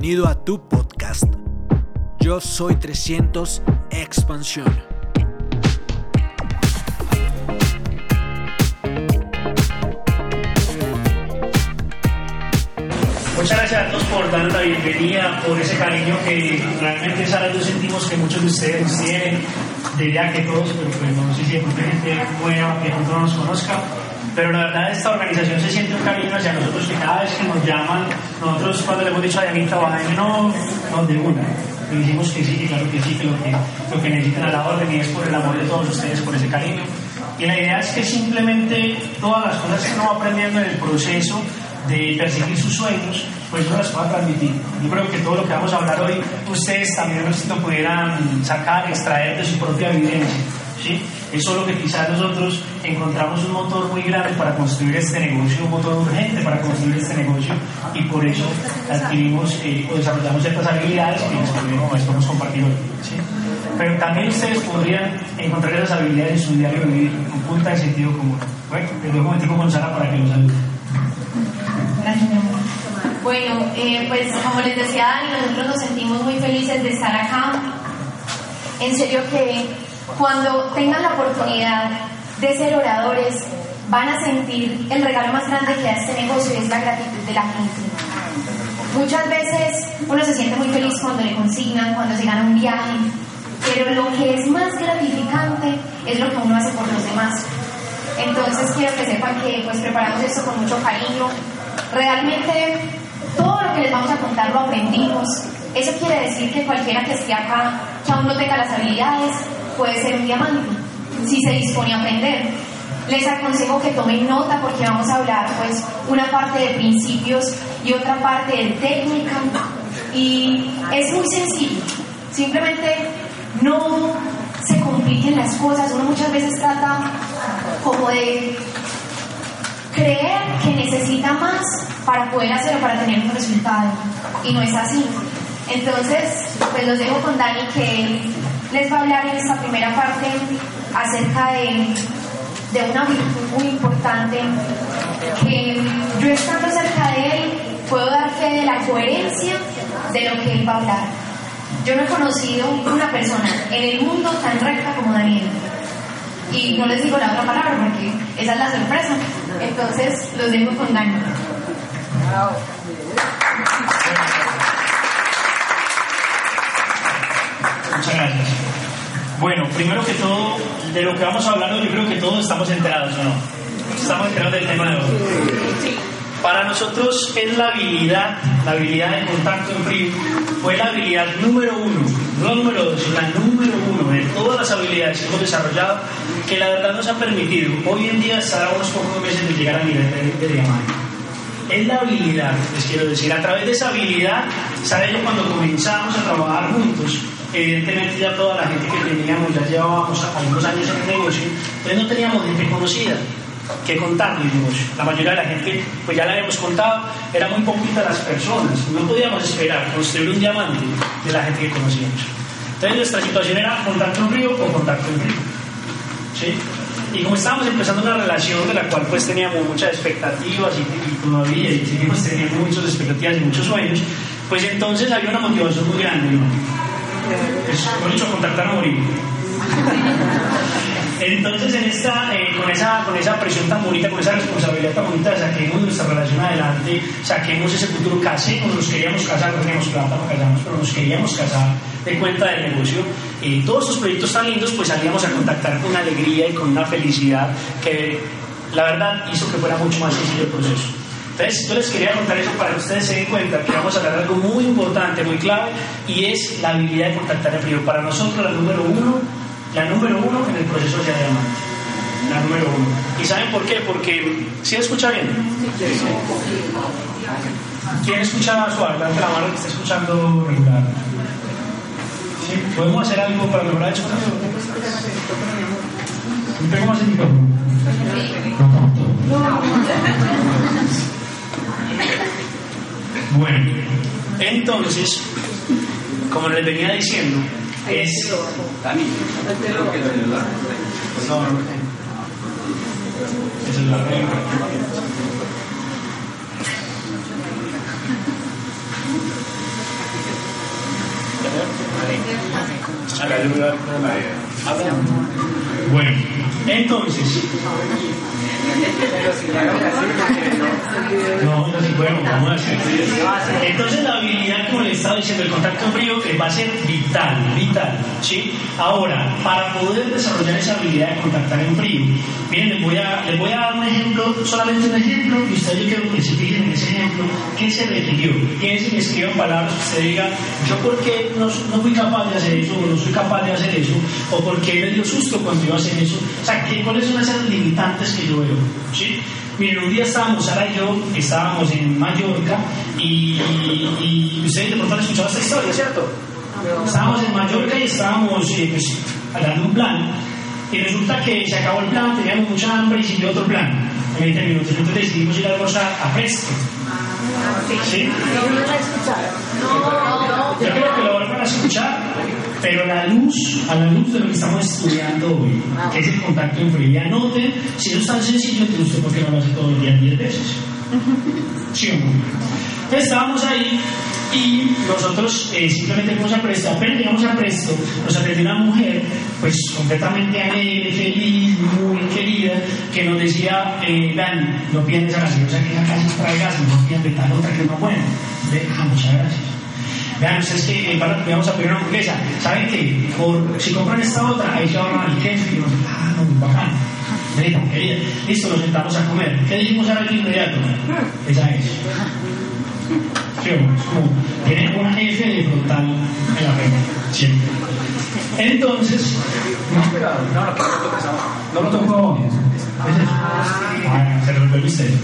Bienvenido a tu podcast. Yo soy 300 Expansión. Muchas gracias a todos por darnos la bienvenida, por ese cariño que realmente Sara yo sentimos que muchos de ustedes tienen, diría que todos, pero pues no sé si hay gente buena que no nos conozca, pero la verdad esta organización se siente un cariño hacia nosotros que cada vez que nos llaman, nosotros cuando le hemos dicho a Dianita, no, nos de una, le dijimos que sí, claro que sí, que lo que, lo que necesitan a la orden y es por el amor de todos ustedes, por ese cariño. Y la idea es que simplemente todas las cosas que uno va aprendiendo en el proceso de perseguir sus sueños, pues no las pueda transmitir. Yo creo que todo lo que vamos a hablar hoy, ustedes también lo pudieran sacar, extraer de su propia evidencia. ¿Sí? Es lo que quizás nosotros encontramos un motor muy grande para construir este negocio, un motor urgente para construir este negocio y por eso adquirimos eh, o desarrollamos ciertas habilidades que les podemos compartir hoy. ¿sí? Pero también ustedes podrían encontrar esas habilidades en su diario vivir con punta de sentido común. Bueno, les un momentico con Sara para que los ayude. Bueno, eh, pues como les decía Dani, nosotros nos sentimos muy felices de estar acá. En serio que cuando tengan la oportunidad de ser oradores, van a sentir el regalo más grande que da este negocio y es la gratitud de la gente. Muchas veces uno se siente muy feliz cuando le consignan, cuando se gana un viaje, pero lo que es más gratificante es lo que uno hace por los demás. Entonces quiero que sepan que pues preparamos esto con mucho cariño. Realmente todo lo que les vamos a contar lo aprendimos. Eso quiere decir que cualquiera que esté acá, que aún no tenga las habilidades, puede ser un diamante, si se dispone a aprender. Les aconsejo que tomen nota porque vamos a hablar pues una parte de principios y otra parte de técnica y es muy sencillo. Simplemente no se compliquen las cosas. Uno muchas veces trata como de creer que necesita más para poder hacerlo, para tener un resultado. Y no es así. Entonces, pues los dejo con Dani que les va a hablar en esta primera parte acerca de, de una virtud muy importante que yo estando cerca de él puedo dar fe de la coherencia de lo que él va a hablar. Yo no he conocido una persona en el mundo tan recta como Daniel. Y no les digo la otra palabra porque esa es la sorpresa. Entonces los dejo con Daniel. Muchas gracias. Bueno, primero que todo, de lo que vamos a hablar hoy, yo creo que todos estamos enterados, ¿o no? Estamos enterados del tema de hoy. Para nosotros es la habilidad, la habilidad de contacto en frío, fue la habilidad número uno, no número dos, la número uno de todas las habilidades que hemos desarrollado, que la verdad nos ha permitido hoy en día estar a unos pocos meses de llegar a nivel de, de diamante. Es la habilidad, les quiero decir, a través de esa habilidad, ¿saben? Cuando comenzamos a trabajar juntos, evidentemente ya toda la gente que teníamos, ya llevábamos algunos años en el negocio, entonces no teníamos gente conocida que contar el negocio. La mayoría de la gente, pues ya la habíamos contado, era muy poquita las personas, no podíamos esperar construir un diamante de la gente que conocíamos. Entonces nuestra situación era contacto en río o contacto en río. ¿Sí? Y como estábamos empezando una relación de la cual pues teníamos muchas expectativas y, y todavía y seguimos teniendo muchas expectativas y muchos sueños, pues entonces había una motivación muy grande. ¿no? Hemos dicho, contactar a morir. Entonces, en esta, eh, con, esa, con esa presión tan bonita, con esa responsabilidad tan bonita, saquemos nuestra relación adelante, saquemos ese futuro, casemos, nos queríamos casar, no teníamos plata, no casamos, pero nos queríamos casar de cuenta del negocio. Y todos estos proyectos tan lindos, pues salíamos a contactar con una alegría y con una felicidad que la verdad hizo que fuera mucho más sencillo el proceso. Entonces, yo les quería contar eso para que ustedes se den cuenta que vamos a hablar algo muy importante, muy clave, y es la habilidad de contactar en frío. Para nosotros, la número uno la número uno en el proceso de diamante. La número uno. ¿Y saben por qué? Porque, ¿sí escucha bien? ¿Quién escucha suave? La mano que está escuchando regular. ¿Sí? ¿Podemos hacer algo para mejorar eso? ¿Un poco más el micrófono? Bueno, entonces, como les venía diciendo, es no. Es el Bueno, entonces. No, no. Entonces la habilidad, como le estaba diciendo, el contacto frío que va a ser vital, vital, ¿sí? Ahora, para poder desarrollar esa habilidad de contactar en frío, miren, les voy a, les voy a dar un ejemplo, solamente un ejemplo, y ustedes yo quiero que se fijen en ese ejemplo, ¿qué se es que escriban palabras que se diga, yo por qué no, no fui capaz de hacer eso, o no soy capaz de hacer eso, o por qué me dio susto cuando a hacer eso? O sea, ¿qué, ¿cuáles son esas limitantes que yo veo? ¿Sí? Miren, un día estábamos, Sara y yo, estábamos en Mallorca y, y, ustedes de pronto han escuchado esta historia, ¿cierto? Estábamos en Mallorca y estábamos eh, pues, hablando un plan y resulta que se acabó el plan, teníamos mucha hambre y siguió otro plan en 20 minutos. Entonces decidimos ir a almorzar a Presto. ¿Sí? Yo creo que lo van a escuchar, pero la luz, a la luz de lo que estamos estudiando hoy, que es el contacto y anoten, si eso es tan sencillo, entonces usted por qué no lo hace todos los días 10 veces. ¿Sí o no? Estábamos ahí y nosotros eh, simplemente fuimos a Presto, apenas llegamos a Presto, nos atendió una mujer, pues completamente alegre, feliz, muy querida, que nos decía, eh, Dani, no pienses esa gaseosa que acá se trae gas, no pienses tal otra que no es buena. Ah, muchas gracias. Vean, ustedes que eh, vamos a pedir una hamburguesa, ¿saben qué? Por, si compran esta otra, ahí se ahorran el queso y ah, no, bacán. Querida, querida. Listo, nos sentamos a comer. ¿Qué dijimos ahora de inmediato? Esa es. ¿Sí Como tiene una F de frontal en la frente, siempre. Entonces, no, pero no, no, no lo tocó. ¿Es eso? Ah, se resolvió el.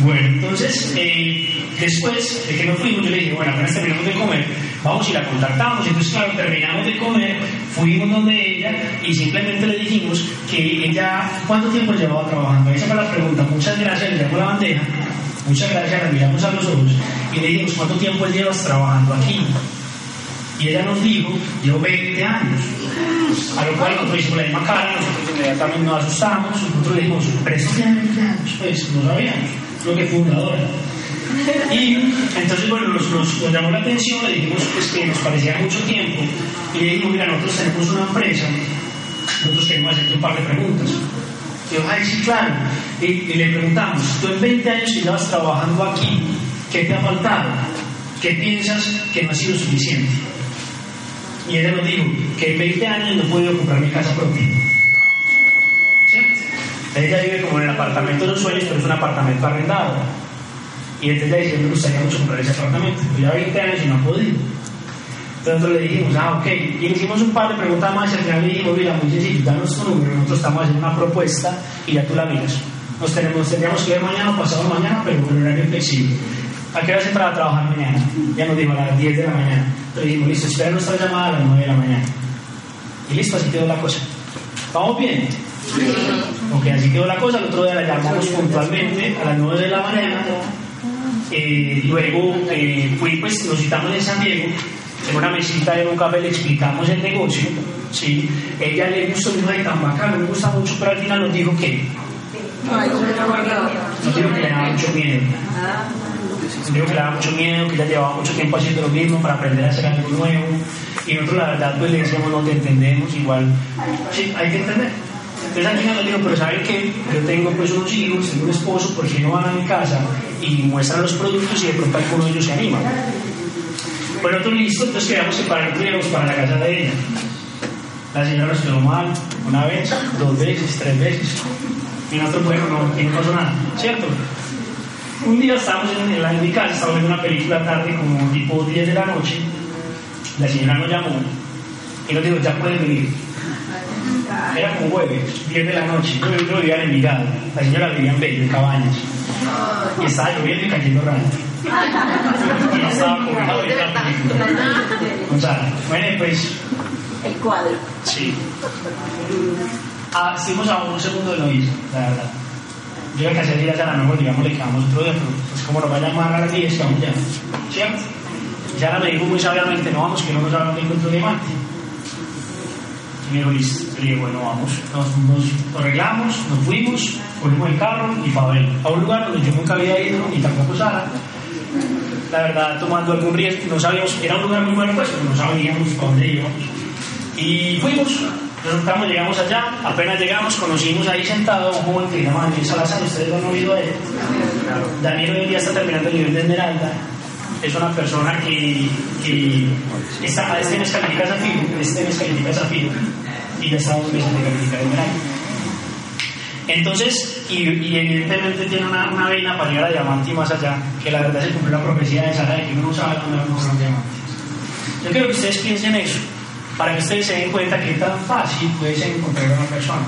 Bueno, entonces, eh, después de que nos fuimos, yo le dije, bueno, apenas terminamos de comer, vamos y la contactamos. Entonces, claro, terminamos de comer, fuimos donde ella y simplemente le dijimos que ella, ¿cuánto tiempo llevaba trabajando? Esa fue la pregunta. Muchas gracias, le damos la bandeja. Muchas gracias, la miramos a los ojos y le dijimos, ¿cuánto tiempo llevas trabajando aquí? Y ella nos dijo, llevo 20 años. A lo cual nosotros hicimos la misma cara, nosotros inmediatamente nos asustamos, nosotros le dijimos, 20 años, pues no sabíamos, lo que fundadora. Y entonces, bueno, nos, llamó la atención, le dijimos pues, que nos parecía mucho tiempo, y le dijimos, mira, nosotros tenemos una empresa, nosotros queremos hacerte un par de preguntas. Y yo, ay, sí, claro. Y, y, le preguntamos, tú en 20 años que llevas trabajando aquí, ¿qué te ha faltado? ¿Qué piensas que no ha sido suficiente? Y ella nos dijo que en 20 años no puede ocupar mi casa propia. ¿Cierto? Ella vive como en el apartamento de los sueños, pero es un apartamento arrendado. Y entonces ella dice, me gustaría mucho comprar ese apartamento. Pero ya 20 años y no ha podido. Entonces nosotros le dijimos, ah, ok. Y le hicimos un par de preguntas más y al final le dijimos, mira, muy sencillo, danos tu número, nosotros estamos haciendo una propuesta y ya tú la miras. Nos tenemos, tendríamos que ver mañana o pasado mañana, pero con horario flexible. ¿A qué hora se entra a trabajar mañana? Ya nos dijo a las 10 de la mañana. Entonces dijimos, listo, espera nuestra llamada a las 9 de la mañana. Y listo, así quedó la cosa. ¿Vamos bien? Sí. Ok, así quedó la cosa. El otro día la llamamos puntualmente a las 9 de la mañana. Eh, luego eh, fui, pues nos citamos en San Diego. En una mesita en un café le explicamos el negocio. ¿sí? Ella le gustó, dijo, ay, tan bacano, me gusta mucho, pero al final nos dijo que. Nos dijo que le daba mucho miedo. Dijo que le daba mucho miedo, que ya llevaba mucho tiempo haciendo lo mismo para aprender a hacer algo nuevo. Y nosotros, la verdad, pues le decíamos, no te entendemos, igual. Sí, hay que entender. Entonces final nos dijo, pero ¿saben qué? Yo tengo pues unos hijos, tengo un esposo, ¿por qué no van a mi casa y muestran los productos y de pronto alguno de ellos se anima? Bueno, nosotros listo, entonces quedamos que para para la casa de ella. La señora nos quedó mal una vez, dos veces, tres veces. Y nosotros, bueno, no, no pasó nada, ¿cierto? Un día estábamos en, en, la, en mi casa, estábamos viendo una película tarde, como tipo 10 de la noche. La señora nos llamó y nos dijo, ya pueden venir. Era como jueves, 10 de la noche. Yo, yo vivía en Envigado. La señora vivía en Bello, en Cabañas. Y estaba lloviendo y cayendo rayo. Y yo estaba de la película. O sea, bueno, pues. El cuadro. Sí. Ah, estuvimos a un segundo de lo la verdad. Yo que hacer ir a la mejor, digamos, le quedamos otro día, pero pues como nos va a llamar a las 10, vamos ya. ¿Cierto? Y Sara me dijo muy sabiamente, no vamos, que no nos hagan de encuentro diamante. Y me dijo. Le dije, bueno, vamos. Nos, arreglamos, nos fuimos. cogimos el carro y para a un lugar donde yo nunca había ido y tampoco Sara. La verdad, tomando algún riesgo, no sabíamos, era un lugar muy bueno, pues, pero no sabíamos para dónde íbamos. Y fuimos, resultamos, llegamos allá, apenas llegamos, conocimos ahí sentado a un joven que llama Daniel Salazar, ustedes lo han oído de él. Daniel hoy en día está terminando el nivel de Esmeralda, es una persona que, que está, este mes califica Zafiro, este mes califica Zafiro, y ya está dos meses de calificar Esmeralda. Entonces, y, y, evidentemente tiene una, una vena para llegar a diamante y más allá, que la verdad se cumplió la profecía de Sara de que uno no sabe dónde vamos a diamantes. Yo quiero que ustedes piensen eso, para que ustedes se den cuenta que tan fácil puede ser encontrar a una persona.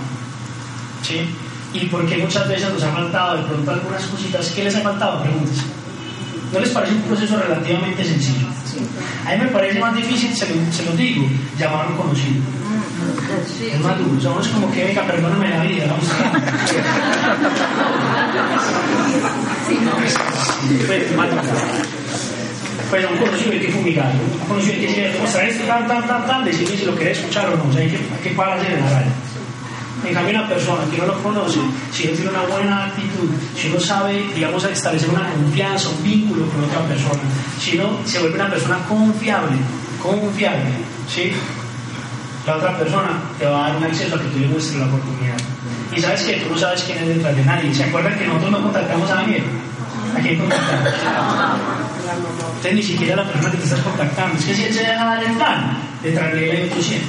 ¿Sí? Y porque muchas veces nos ha faltado de pronto algunas cositas. ¿Qué les ha faltado? Pregúntense. ¿No les parece un proceso relativamente sencillo? A mí me parece más difícil, se lo, se lo digo, llamar a un conocido. Es más duro. Somos como que, venga, perdóname la vida, vamos a más duro. Pues un conocido que fumigar, un conocido que decirle, mostrar esto, tal, tal, tal, tal, decirle si lo querés escuchar o no, o sea, hay que, hay que parar en la radio. En cambio, una persona que no lo conoce, si no tiene una buena actitud, si no sabe, digamos, establecer una confianza, un vínculo con otra persona, si no se vuelve una persona confiable, confiable, ¿sí? La otra persona te va a dar un acceso a que tú le muestres la oportunidad. Y sabes que tú no sabes quién es detrás de nadie. ¿Se acuerdan que nosotros no contactamos a Daniel? ¿A quién contactamos? Ni siquiera la persona que te estás contactando. Es que si él se deja dar el plan, hay otro ciento.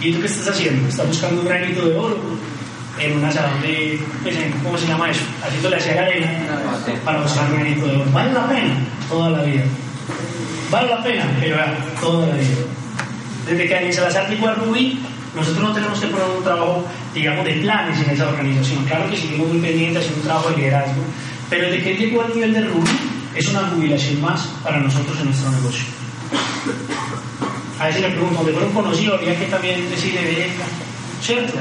¿Y tú qué estás haciendo? Estás buscando un granito de oro en una sala de, pues, ¿cómo se llama eso? Haciéndole hacia arena para buscar un granito de oro. ¿Vale la pena? Toda la vida. ¿Vale la pena? Pero ya, toda la vida. Desde que Daniel Salazar llegó a Rubí, nosotros no tenemos que poner un trabajo, digamos, de planes en esa organización. Claro que seguimos muy pendientes haciendo un trabajo de liderazgo, pero desde que llegó al nivel de Rubí, es una jubilación más para nosotros en nuestro negocio. A veces le pregunto, ¿de un conocido? Habría que también decirle de ¿cierto?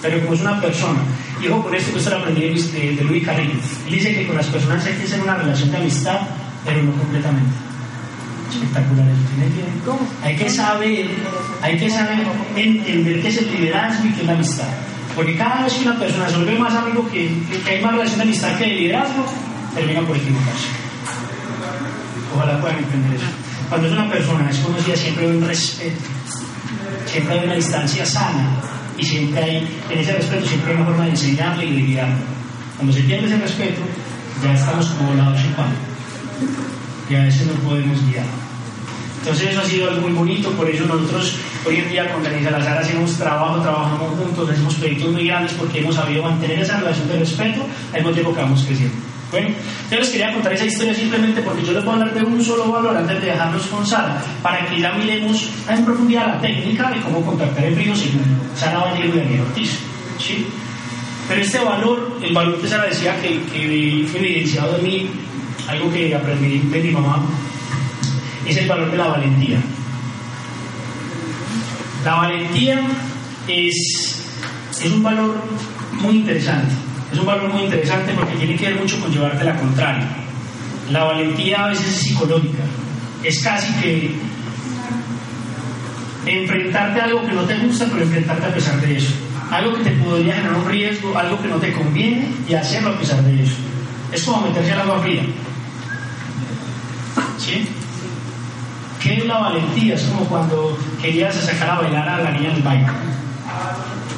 Pero como es una persona, y ojo con esto que esto lo aprendí de, de Luis Carrillo, él dice que con las personas hay que hacer una relación de amistad, pero no completamente. Espectacular eso, ¿tiene que Hay que saber, hay que saber entender qué es el liderazgo y qué es la amistad. Porque cada vez que una persona se vuelve más amigo que, hay más relación de amistad que de liderazgo, termina por equivocarse. Ojalá puedan entender eso. Cuando es una persona es conocida, siempre hay un respeto, siempre hay una distancia sana y siempre hay, en ese respeto, siempre hay una forma de enseñarle y de guiarle. Cuando se pierde ese respeto, ya estamos como volados sin pan y a veces no podemos guiar. Entonces eso ha sido algo muy bonito, por eso nosotros hoy en día con Daniel Salazar hacemos trabajo, trabajamos juntos, hacemos proyectos muy grandes porque hemos sabido mantener esa relación de respeto al mismo tiempo que vamos creciendo. Bueno, yo les quería contar esa historia simplemente porque yo les voy a hablar de un solo valor antes de dejarnos con Sara, para que ya miremos en profundidad la técnica de cómo contactar en primo segundo. Sara Vallejo y Daniel Ortiz. ¿sí? Pero este valor, el valor que Sara decía que, que fue evidenciado en mí, algo que aprendí de mi mamá, es el valor de la valentía. La valentía es, es un valor muy interesante. Es un valor muy interesante porque tiene que ver mucho con llevarte la contraria. La valentía a veces es psicológica. Es casi que enfrentarte a algo que no te gusta, pero enfrentarte a pesar de eso. Algo que te podría generar un riesgo, algo que no te conviene y hacerlo a pesar de eso. Es como meterse al agua fría. ¿Sí? ¿Qué es la valentía? Es como cuando querías sacar a bailar a la niña del baile.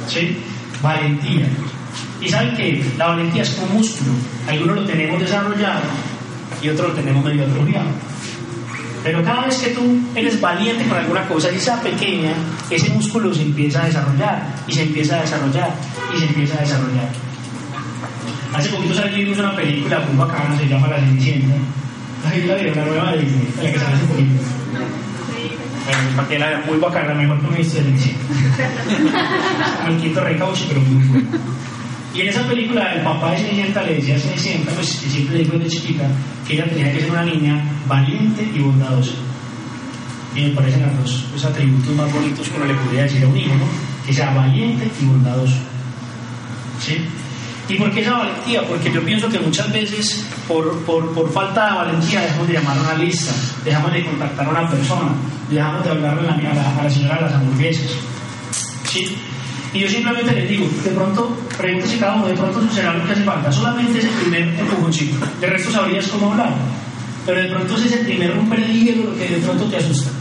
¿Sí? Valentía. Y saben que la valentía es un músculo. Algunos lo tenemos desarrollado y otros lo tenemos medio atrofiado. Pero cada vez que tú eres valiente con alguna cosa, y sea pequeña, ese músculo se empieza a desarrollar y se empieza a desarrollar y se empieza a desarrollar. Hace poquito salimos una película muy bacana, se llama La Cenicienta. Ahí la vieron, la nueva la que sale hace poquito. Bueno, para que la muy bacana, mejor que me dice Cenicienta. El quinto recauche, pero muy bueno. Y en esa película el papá de Cenicienta le decía a Cenicienta, pues que siempre le dijo desde chiquita, que ella tenía que ser una niña valiente y bondadosa. Y me parecen los los atributos más bonitos que uno le podría decir a un hijo, ¿no? Que sea valiente y bondadoso. ¿Sí? ¿Y por qué esa valentía? Porque yo pienso que muchas veces por, por, por, falta de valentía dejamos de llamar a una lista, dejamos de contactar a una persona, dejamos de hablarle a la, a la, señora de las hamburguesas. ¿Sí? Y yo simplemente les digo, de pronto, pregúntese cada uno, de pronto será lo que hace falta. Solamente ese primer empujoncito. De resto sabrías cómo hablar. Pero de pronto es ese primer romper el hielo lo que de pronto te asusta.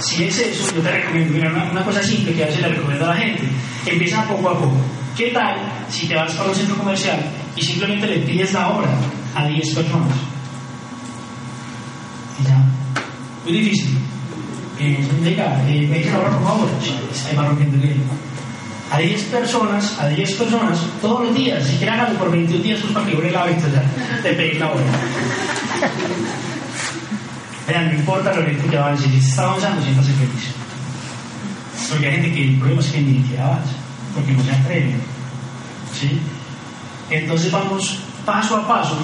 Si es eso, yo te recomiendo, mira, una, cosa simple que a veces le recomiendo a la gente, empieza poco a poco. ¿Qué tal si te vas para un centro comercial y simplemente le pides la hora a 10 personas? Y ya, muy difícil. Eh, venga, eh, me dice la hora por favor, ahí va rompiendo el. A 10 personas, a 10 personas, todos los días, si quieres hacerlo por 21 días, pues para que el hábito ya, de pedir la hora. Vean, no importa lo que avance, si se está avanzando, siéntase feliz. Porque hay gente que el problema es que ni siquiera avanza, porque no se atreve. ¿Sí? Entonces vamos paso a paso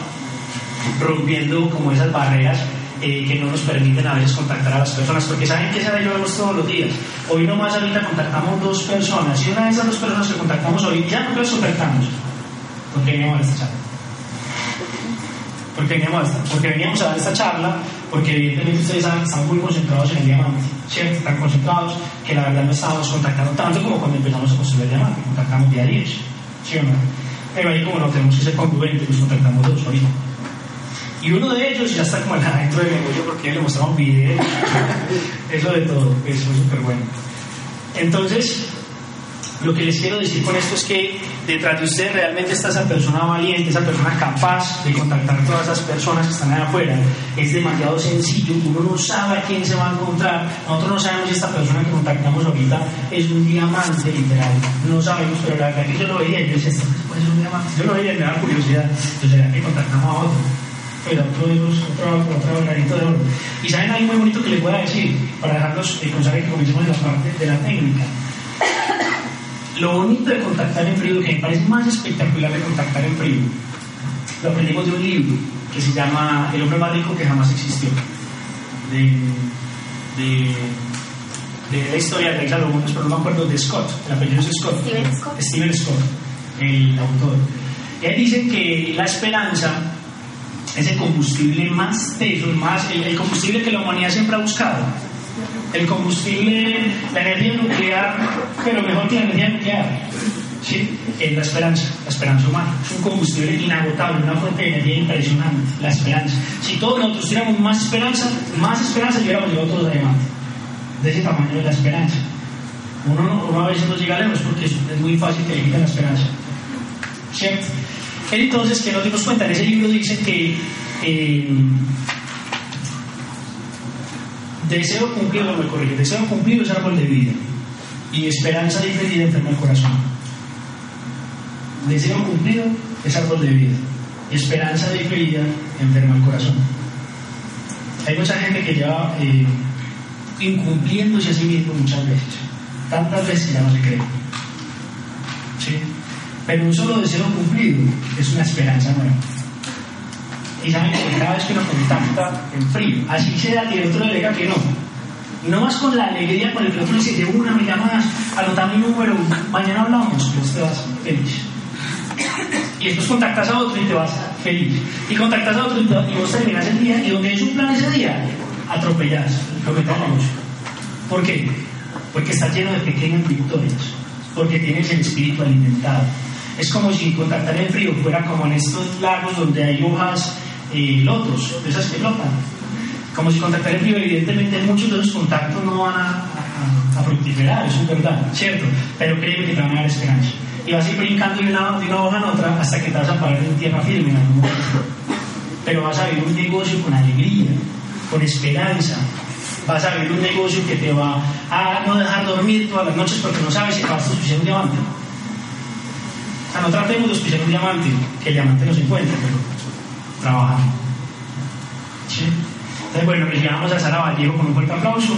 rompiendo como esas barreras eh, que no nos permiten a veces contactar a las personas, porque saben que esa yo vemos todos los días. Hoy nomás ahorita contactamos dos personas y una de esas dos personas que contactamos hoy ya no las contactamos porque veníamos a esta charla. Porque veníamos, porque veníamos a dar esta charla porque evidentemente ustedes saben que estamos muy concentrados en el diamante, ¿cierto? Están concentrados que la verdad no estábamos contactando tanto como cuando empezamos a construir el diamante, contactamos día a día, ¿sí o no? Pero ahí como no tenemos que ser congruentes, nos contactamos dos ahorita. Y uno de ellos ya está como adentro del negocio porque le mostramos videos, eso de todo, eso es súper bueno. Entonces, lo que les quiero decir con esto es que detrás de usted realmente está esa persona valiente, esa persona capaz de contactar a todas esas personas que están allá afuera. Es demasiado sencillo, uno no sabe a quién se va a encontrar. Nosotros no sabemos si esta persona que contactamos ahorita es un diamante literal. No sabemos, pero la verdad que yo lo veía yo decía, puede ser un diamante. Yo lo veía me daba curiosidad. Entonces, ¿será que contactamos a otro? Pero otro de los, otro, otro granito de oro. Y saben algo muy bonito que les pueda decir, para dejarlos eh, con saber que comencemos en la parte de la técnica. Lo bonito de contactar en frío, que me parece más espectacular de contactar en frío, lo aprendimos de un libro que se llama El hombre más rico que jamás existió, de, de, de la historia de Salomón, pero no me acuerdo de Scott, el apellido es Scott. Steven Scott. Steven Scott, el autor. Él dice que la esperanza es el combustible más teso, más, el combustible que la humanidad siempre ha buscado el combustible, la energía nuclear, pero mejor que la energía nuclear, ¿sí? es la esperanza, la esperanza humana. Es un combustible inagotable, una fuente de energía impresionante, la esperanza. Si todos nosotros tuviéramos más esperanza, más esperanza, hubiéramos llegado todos adelante. De ese tamaño de la esperanza. Uno, uno a veces no llega lejos porque es, muy fácil que le la esperanza. ¿Cierto? Entonces, que nos dimos cuenta, en ese libro dice que eh, Deseo cumplido, me corrige, deseo cumplido es árbol de vida. Y esperanza diferida enferma el corazón. Deseo cumplido es árbol de vida. Esperanza diferida enferma el corazón. Hay mucha gente que lleva eh, incumpliéndose a sí mismo muchas veces. Tantas veces ya no se cree. ¿Sí? Pero un solo deseo cumplido es una esperanza nueva que cada vez que nos contacta en frío, así sea que el otro le diga que no. No más con la alegría con el que el otro dice, de una me llamas, anota mi número, mañana hablamos, pues te vas feliz. Y después contactas a otro y te vas feliz. Y contactas a otro y, vos terminas el día y donde es un plan ese día, atropellas lo que tenemos. ¿Por qué? Porque está lleno de pequeñas victorias, porque tienes el espíritu alimentado. Es como si contactar en frío fuera como en estos lagos donde hay hojas y lotos, de esas que flotan. Como si contactar en frío, evidentemente muchos de esos contactos no van a, a, fructificar, eso es verdad, ¿cierto? Pero créeme que te van a dar esperanza. Y vas a ir brincando de una, de una hoja en otra hasta que te vas a parar en tierra firme en algún momento. Pero vas a vivir un negocio con alegría, con esperanza. Vas a vivir un negocio que te va a no dejar dormir todas las noches porque no sabes si vas a auspiciar un diamante. O sea, no tratemos de auspiciar un diamante, que el diamante no se encuentra, pero trabajar. ¿Sí? Entonces, bueno, les llegamos a Sara Vallejo con un fuerte aplauso.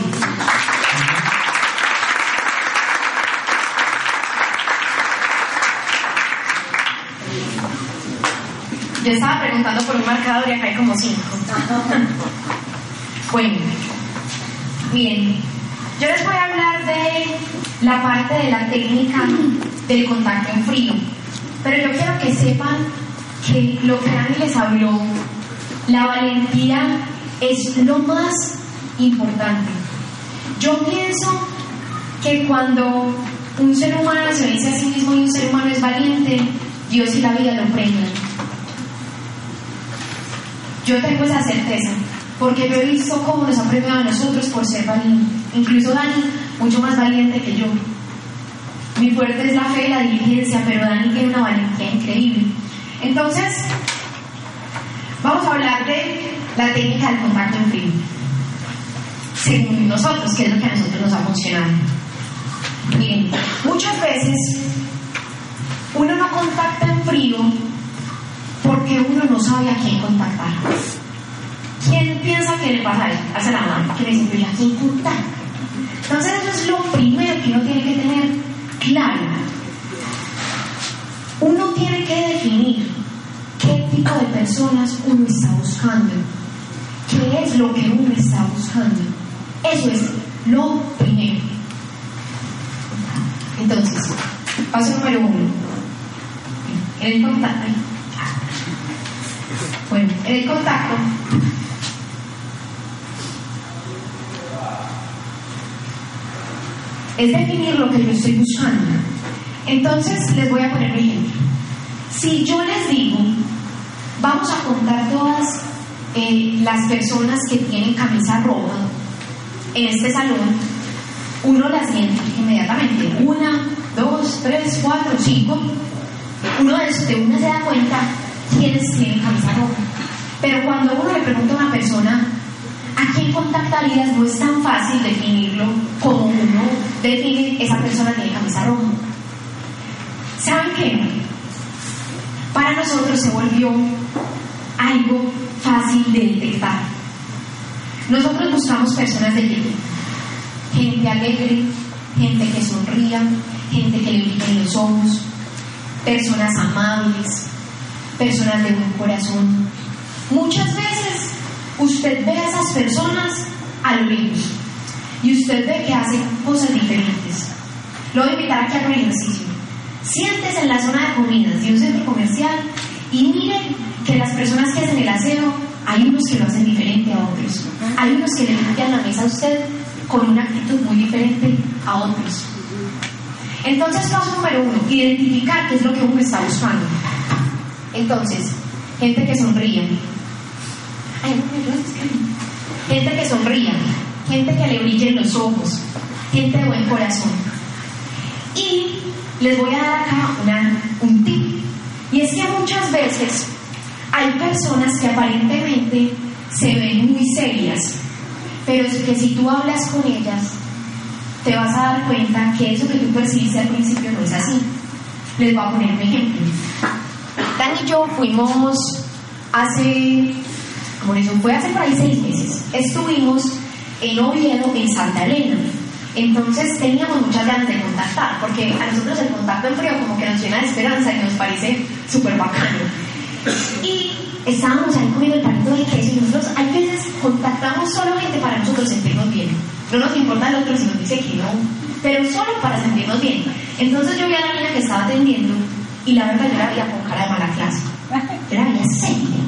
Yo estaba preguntando por un marcador y acá hay como cinco. bueno, bien. Yo les voy a hablar de la parte de la técnica del contacto en frío. Pero yo quiero que sepan que lo que Dani les habló, la valentía es lo más importante. Yo pienso que cuando un ser humano se dice a sí mismo y un ser humano es valiente, Dios y la vida lo premian. Yo tengo esa certeza, porque yo he visto cómo nos ha premiado a nosotros por ser valientes. Incluso Dani, mucho más valiente que yo. Mi fuerte es la fe y la diligencia, pero Dani tiene una valentía increíble. Entonces, vamos a hablar de la técnica del contacto en frío. Según nosotros, que es lo que a nosotros nos ha funcionado. Miren, muchas veces uno no contacta en frío porque uno no sabe a quién contactar. ¿Quién piensa que le pasa a él? Hace la mano, que le dice, ¿a quién contacta? Entonces eso es lo primero que uno tiene que tener claro. Uno tiene que definir qué de personas uno está buscando, qué es lo que uno está buscando. Eso es lo primero. Entonces, paso número uno. En el contacto. Bueno, en el contacto. Es definir lo que yo estoy buscando. Entonces, les voy a poner un ejemplo. Si yo les digo, vamos a contar todas eh, las personas que tienen camisa roja en este salón, uno las identifica inmediatamente. Una, dos, tres, cuatro, cinco. Uno de, de una se da cuenta quiénes tienen camisa roja. Pero cuando uno le pregunta a una persona a quién contactarías, no es tan fácil definirlo como uno define esa persona tiene camisa roja. ¿Saben qué? Para nosotros se volvió algo fácil de detectar. Nosotros buscamos personas de bien, gente alegre, gente que sonría, gente que le brillen los ojos, personas amables, personas de buen corazón. Muchas veces usted ve a esas personas a lo lejos y usted ve que hacen cosas diferentes. Lo voy a invitar a que haga un ejercicio. Siéntese en la zona de comidas de un centro comercial y mire que las personas que hacen el aseo, hay unos que lo hacen diferente a otros. Hay unos que le limpian la mesa a usted con una actitud muy diferente a otros. Entonces, paso número uno, identificar qué es lo que uno está buscando. Entonces, gente que sonría. gente que sonría, gente que le brillen los ojos, gente de buen corazón. Y les voy a dar acá una, un tip. Y es que muchas veces hay personas que aparentemente se ven muy serias, pero es que si tú hablas con ellas, te vas a dar cuenta que eso que tú percibiste al principio no es así. Les voy a poner un ejemplo. Dan y yo fuimos hace, como eso fue hace por ahí seis meses, estuvimos en Oviedo, en Santa Elena. Entonces teníamos muchas ganas de contactar, porque a nosotros el contacto en frío como que nos llena de esperanza y nos parece súper bacano. Y estábamos ahí comiendo el palito de queso y nosotros hay veces contactamos solo gente para nosotros sentirnos bien. No nos importa el otro si nos dice que no, pero solo para sentirnos bien. Entonces yo vi a la niña que estaba atendiendo y la verdad yo la veía con cara de mala clase. Yo la veía seria.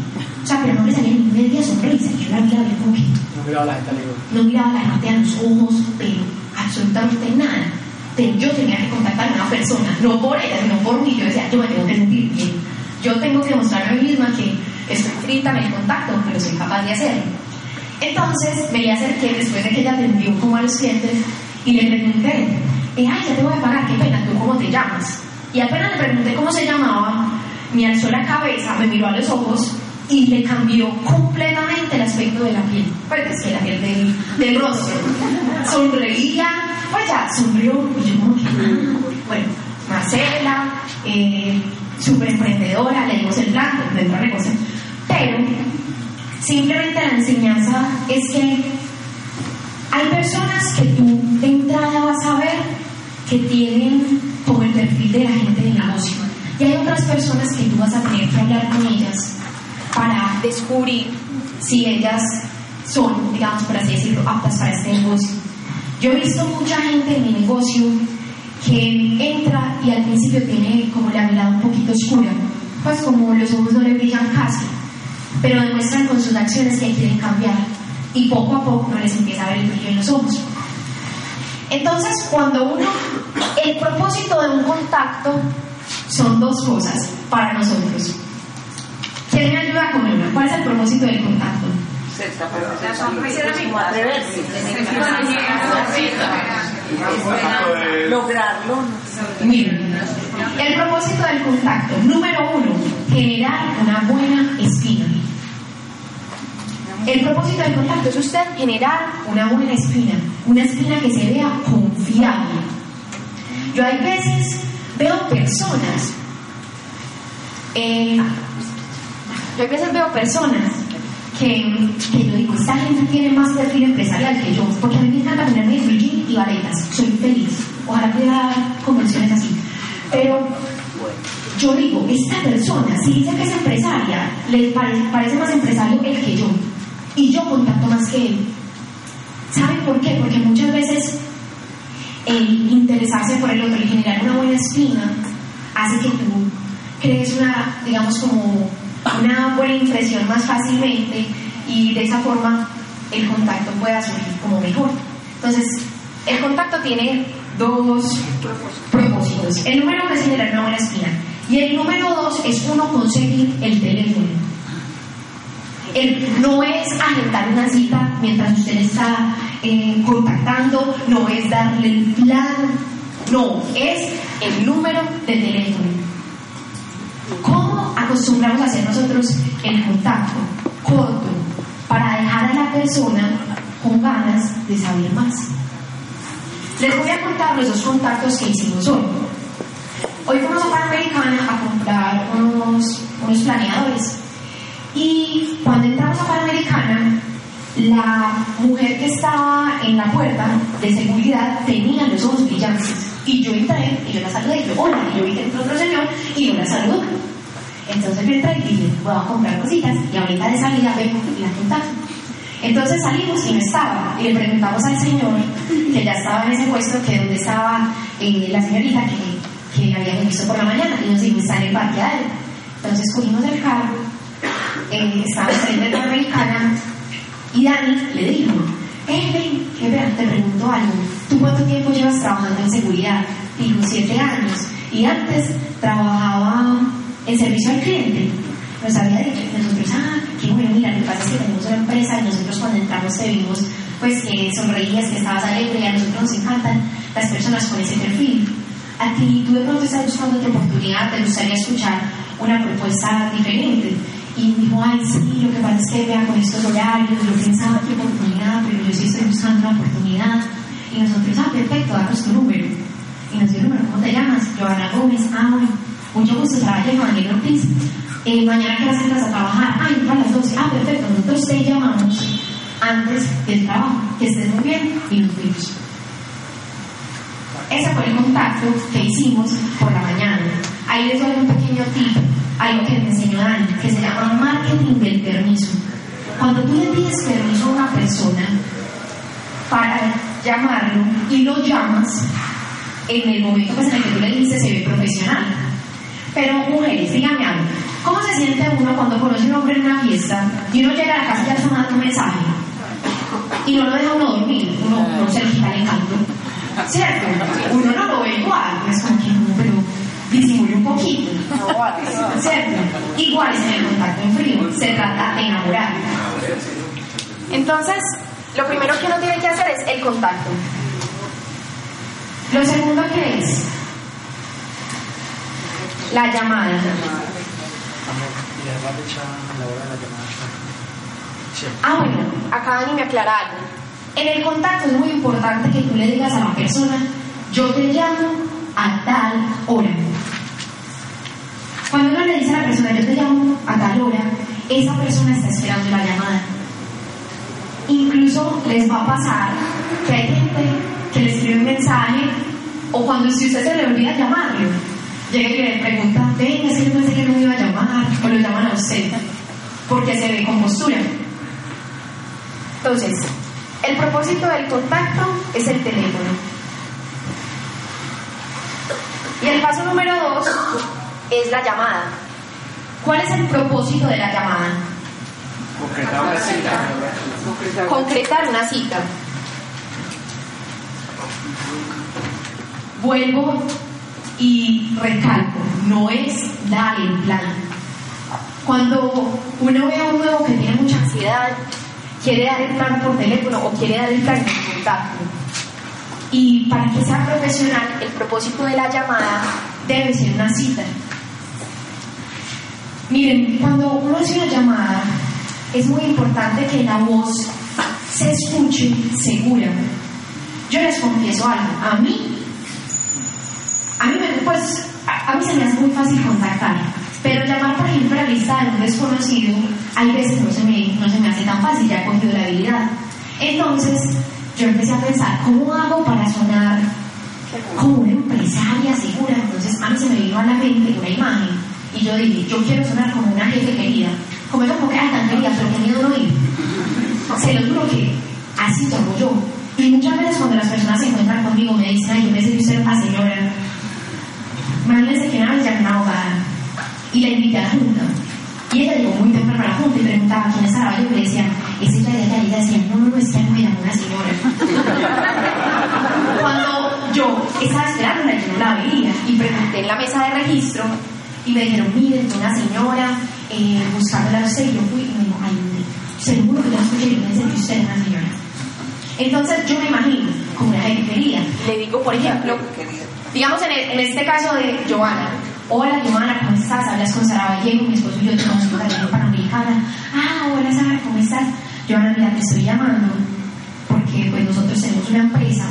O sea, pero no le salía ni media sonrisa. Yo la veía como que... No miraba a la gente No miraba a la gente a los ojos, pero absolutamente nada. Yo tenía que contactar a una persona, no por ella, sino por mí. Yo decía, yo me tengo que sentir bien. Yo tengo que mostrarme a mí misma que estoy frita el contacto, pero soy capaz de hacerlo. Entonces me le acerqué después de que ella atendió como a los clientes y le pregunté, eh, ay, ya te voy a pagar, qué pena, ¿tú cómo te llamas? Y apenas le pregunté cómo se llamaba, me alzó la cabeza, me miró a los ojos y le cambió completamente el aspecto de la piel. Pues es que la piel del, del rostro. Sonreía, pues ya, sonrió. Y yo bueno, Marcela, eh, súper emprendedora, le dimos el plan, dentro de negocio. Pero simplemente la enseñanza es que hay personas que tú de entrada vas a ver que tienen como el perfil de la gente de negocio. Y hay otras personas que tú vas a tener que hablar con ellas para descubrir si ellas son, digamos, por así decirlo, aptas para este negocio. Yo he visto mucha gente en mi negocio que entra y al principio tiene como la mirada un poquito oscura, pues como los ojos no le brillan casi, pero demuestran con sus acciones que quieren cambiar y poco a poco les empieza a ver el brillo en los ojos. Entonces, cuando uno, el propósito de un contacto son dos cosas para nosotros. ¿Quién me ayuda con una? ¿Cuál es el propósito del contacto? Lograrlo. Miren, el propósito del contacto, número uno, generar una buena espina. El propósito del contacto es usted generar una buena espina, una espina que se vea confiable. Yo hay veces veo personas, eh, yo hay veces veo personas que, que yo digo, esta gente tiene más perfil empresarial que yo, porque a mí me encanta ponerme jean y varetas, soy feliz. Ojalá pudiera convenciones así. Pero yo digo, esta persona, si dice que es empresaria, le parece, parece más empresario él que yo. Y yo contacto más que él. ¿Saben por qué? Porque muchas veces el interesarse por el otro, el generar una buena espina, hace que tú crees una, digamos, como una buena impresión más fácilmente y de esa forma el contacto pueda surgir como mejor. Entonces, el contacto tiene dos propósitos. El número uno es generar una buena espina y el número dos es uno conseguir el teléfono. El, no es agendar una cita mientras usted está eh, contactando, no es darle el plan, no, es el número de teléfono. ¿Cómo acostumbramos a hacer nosotros el contacto? Corto, para dejar a la persona con ganas de saber más. Les voy a contar los dos contactos que hicimos hoy. Hoy fuimos a Panamericana a comprar unos, unos planeadores. Y cuando entramos a Panamericana, la mujer que estaba en la puerta de seguridad tenía los ojos brillantes. Y yo entré y yo la saludé y yo, hola, y yo vi que entró otro señor y yo la saludé. Entonces yo entré y dije, voy a comprar cositas y ahorita de salida vengo y la contacto. Entonces salimos y no estaba. Y le preguntamos al señor, que ya estaba en ese puesto, que donde estaba eh, la señorita que, que habíamos visto por la mañana. Y nos dijo, está en el parqueadero. Entonces cogimos el carro, eh, estaba en la americana, y Dani le dijo, que vean, te pregunto algo. ¿Tú cuánto tiempo llevas trabajando en seguridad? Dijo, siete años. Y antes trabajaba en servicio al cliente. Nos había dicho, nosotros, ah, qué bueno, mira, lo que pasa es que tenemos una empresa y nosotros cuando entramos te vimos, pues que sonreías, que estabas alegre y a nosotros nos encantan las personas con ese perfil. A ti, tú de pronto estás buscando otra oportunidad, te gustaría escuchar una propuesta diferente. Y dijo, ay, sí, lo que pasa que vea con estos horarios, yo pensaba qué oportunidad, pero yo sí estoy buscando una oportunidad. Y nosotros, ah, perfecto, danos tu número. Y nos dio el número, ¿cómo te llamas? Joana Gómez, ah, bueno, mucho gusto, trabajo en Manuel Ortiz. Eh, mañana que las entras a trabajar, ah, entra a las 12, ah, perfecto, nosotros te llamamos antes del trabajo, que estés muy bien y nos fuimos. Ese fue el contacto que hicimos por la mañana. Ahí les doy un pequeño tip, algo que me enseñó Dani, que se llama marketing del permiso. Cuando tú le pides permiso a una persona para llamarlo y lo llamas, en el momento pues, en el que tú le dices se ve profesional. Pero mujeres, díganme algo, ¿cómo se siente uno cuando conoce a un hombre en una fiesta y uno llega a la casa y ya está mandando un mensaje? Y no lo deja uno dormir, uno, uno se le quita el encanto. ¿Cierto? Uno no lo ve igual, un poquito. ¿Cierto? Igual es en el contacto en frío, se trata de enamorar. Entonces, lo primero que uno tiene que hacer es el contacto. Lo segundo que es la llamada. Ah, bueno, acá Dani me aclara algo. En el contacto es muy importante que tú le digas a la persona, yo te llamo a tal hora. Cuando uno le dice a la persona, yo te llamo a tal hora, esa persona está esperando la llamada. Incluso les va a pasar que hay gente que le escribe un mensaje o cuando si usted se le olvida llamarlo, llega y le pregunta, venga, es que yo pensé que no me iba a llamar, o lo llaman a usted, porque se ve con postura. Entonces, el propósito del contacto es el teléfono. Y el paso número dos es la llamada. ¿Cuál es el propósito de la llamada? Concretar una cita. Concretar una cita. Vuelvo y recalco, no es dar el plan. Cuando uno ve a un nuevo que tiene mucha ansiedad, quiere dar el plan por teléfono o quiere dar el plan en contacto. Y para que sea profesional, el propósito de la llamada debe ser una cita. Miren, cuando uno hace una llamada, es muy importante que la voz se escuche segura. Yo les confieso algo, a mí, a mí, me, pues, a, mí se me hace muy fácil contactar, pero llamar, por ejemplo, a la lista de un desconocido, hay veces no se me, no se me hace tan fácil, ya he cogido la habilidad. Entonces, yo empecé a pensar, ¿cómo hago para sonar como una empresaria segura? Entonces, a mí se me vino a la mente una imagen y yo dije, yo quiero sonar como una jefe querida. Como es como que, tan querida, pero qué miedo no ir. Se lo juro que así tomo yo. Y muchas veces cuando las personas se encuentran conmigo me dicen, ay, yo me sé usted una señora. Imagínense que una vez llamé una abogada y la invité a la junta. Y ella llegó muy temprano a la junta y preguntaba quién estaba. Yo le decía, es ella de ella. Y ella decía, no, no, es que no una señora. Cuando yo estaba esperando, yo no la veía y pregunté en la mesa de registro y me dijeron, miren, una señora eh, buscándola a usted. Y yo fui y me dijo, ay, seguro que yo escuché que usted es una señora. Entonces yo me imagino como una gente querida. Le digo, por ejemplo, digamos en, en este caso de Joana. Hola, Joana, ¿cómo estás? Hablas con Sara Vallejo, mi esposo y yo tenemos una relación panamericana. Ah, hola, Sara, ¿cómo estás? Joana, mira, te estoy llamando porque pues nosotros tenemos una empresa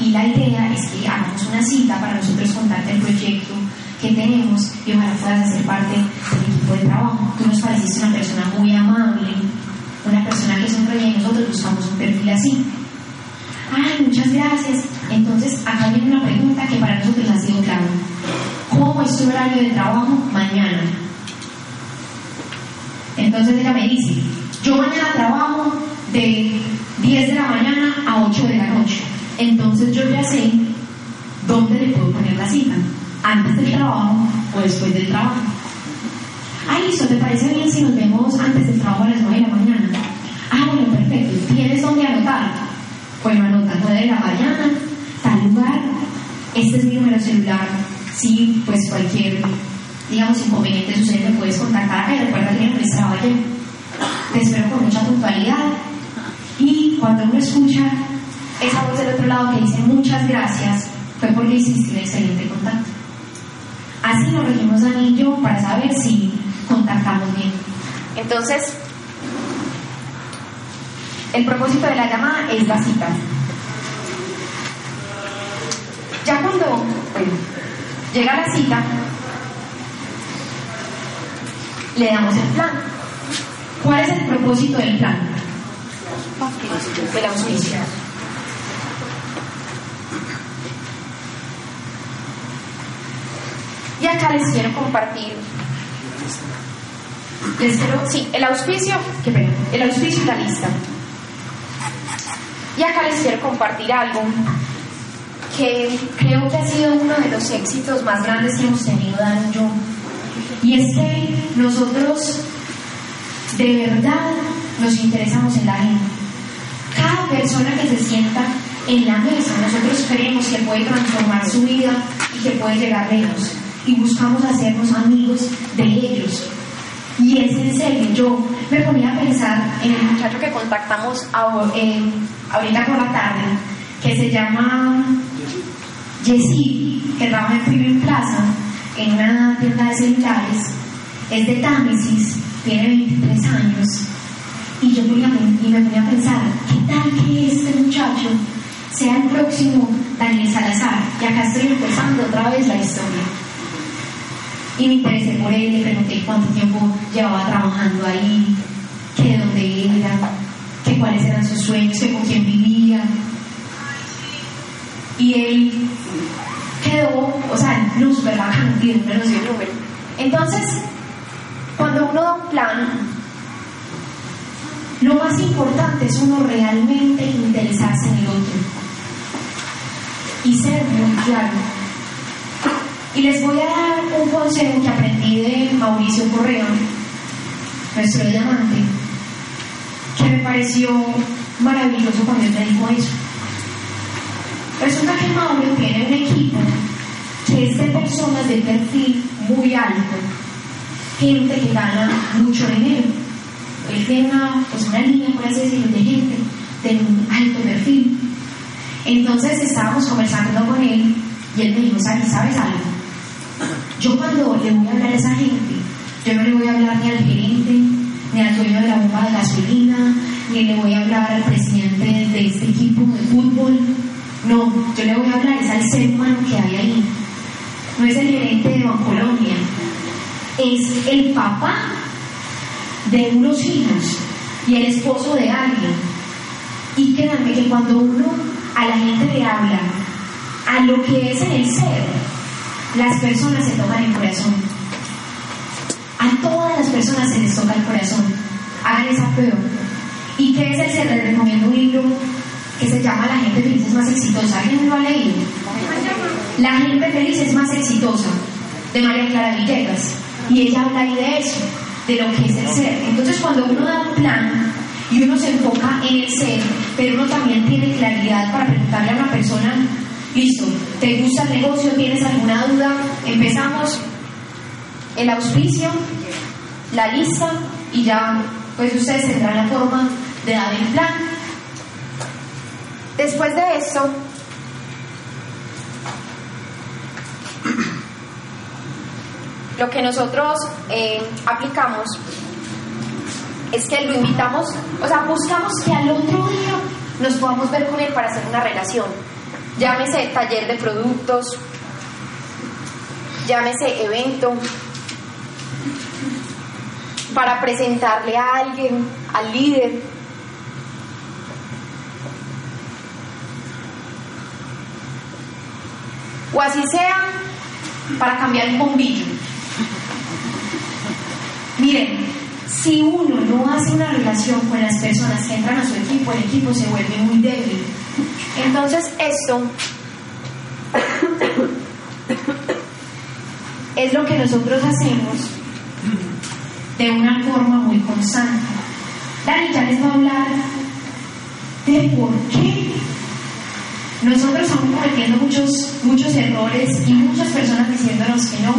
y la idea es que hagamos una cita para nosotros contarte el proyecto que tenemos y ojalá puedas hacer parte del equipo de trabajo. Tú nos pareciste una persona muy amable, una persona que sonreía y nosotros buscamos un perfil así. Ay, muchas gracias. Entonces, acá viene una pregunta que para nosotros ha sido clave. ¿Cómo es tu horario de trabajo mañana? Entonces ella me dice, yo mañana trabajo de 10 de la mañana a 8 de la noche. Entonces yo ya sé dónde le puedo poner la cita antes del trabajo o después del trabajo. Ah, listo, ¿te parece bien si nos vemos antes del trabajo a las 9 de la mañana? Ah, bueno, perfecto. ¿Tienes dónde anotar? Bueno, anota 9 de la mañana, tal lugar, este es mi número celular. Si pues cualquier, digamos, inconveniente sucede, me puedes contactar y recuerda que mi nombre es Te espero con mucha puntualidad. Y cuando uno escucha esa voz del otro lado que dice muchas gracias, fue porque hiciste un excelente contacto. Así nos regimos Dani y yo para saber si contactamos bien. Entonces, el propósito de la llamada es la cita. Ya cuando llega la cita, le damos el plan. ¿Cuál es el propósito del plan? El auspicio. Y acá les quiero compartir. Les quiero, sí, el auspicio, qué pena, el auspicio y la lista. Y acá les quiero compartir algo que creo que ha sido uno de los éxitos más grandes que hemos tenido Dan y yo. Y es que nosotros de verdad nos interesamos en la gente. Cada persona que se sienta en la mesa, nosotros creemos que puede transformar su vida y que puede llegar lejos y buscamos hacernos amigos de ellos. Y es en serio, yo me ponía a pensar en el muchacho que contactamos ahorita por la tarde, que se llama Jesse, que trabaja en Premium Plaza, en una tienda de celulares, es de Támesis, tiene 23 años, y yo y me ponía a pensar, ¿qué tal que este muchacho sea el próximo Daniel Salazar? Y acá estoy empezando otra vez la historia y me interesé por él, le pregunté cuánto tiempo llevaba trabajando ahí, que de dónde era, que cuáles eran sus sueños, que con quién vivía. Y él quedó, o sea, no súper bacán, me nos dio el número. Entonces, cuando uno da un plan, lo más importante es uno realmente interesarse en el otro y ser muy claro y les voy a dar un consejo que aprendí de Mauricio Correa, nuestro diamante, que me pareció maravilloso cuando él me dijo eso. Resulta que Mauro tiene un equipo que es de personas de perfil muy alto, gente que gana mucho dinero. Él tiene una, pues una línea, por así decirlo, de gente de un alto perfil. Entonces estábamos conversando con él y él me dijo, ¿sabes algo? Yo cuando le voy a hablar a esa gente, yo no le voy a hablar ni al gerente, ni al dueño de la bomba de gasolina, ni le voy a hablar al presidente de este equipo de fútbol. No, yo le voy a hablar es al ser humano que hay ahí. No es el gerente de Bancolombia, es el papá de unos hijos y el esposo de alguien. Y créanme que cuando uno a la gente le habla a lo que es en el ser, las personas se tocan el corazón. A todas las personas se les toca el corazón. Hagan esa prueba. ¿Y qué es el ser? Les recomiendo un libro que se llama La gente feliz es más exitosa. ¿Alguien lo ha leído? La gente feliz es más exitosa, de María Clara Villegas. Y ella habla ahí de eso, de lo que es el ser. Entonces cuando uno da un plan y uno se enfoca en el ser, pero uno también tiene claridad para preguntarle a una persona, listo, ¿te gusta el negocio? ¿Tienes alguna duda? Empezamos el auspicio, la lista y ya pues ustedes tendrán la forma de dar el plan. Después de esto, lo que nosotros eh, aplicamos es que lo invitamos, o sea, buscamos que al otro día nos podamos ver con él para hacer una relación. Llámese taller de productos, llámese evento, para presentarle a alguien, al líder. O así sea, para cambiar un bombillo. Miren, si uno no hace una relación con las personas que entran a su equipo, el equipo se vuelve muy débil. Entonces esto es lo que nosotros hacemos de una forma muy constante. Dani ya les va a hablar de por qué nosotros estamos cometiendo muchos, muchos errores y muchas personas diciéndonos que no.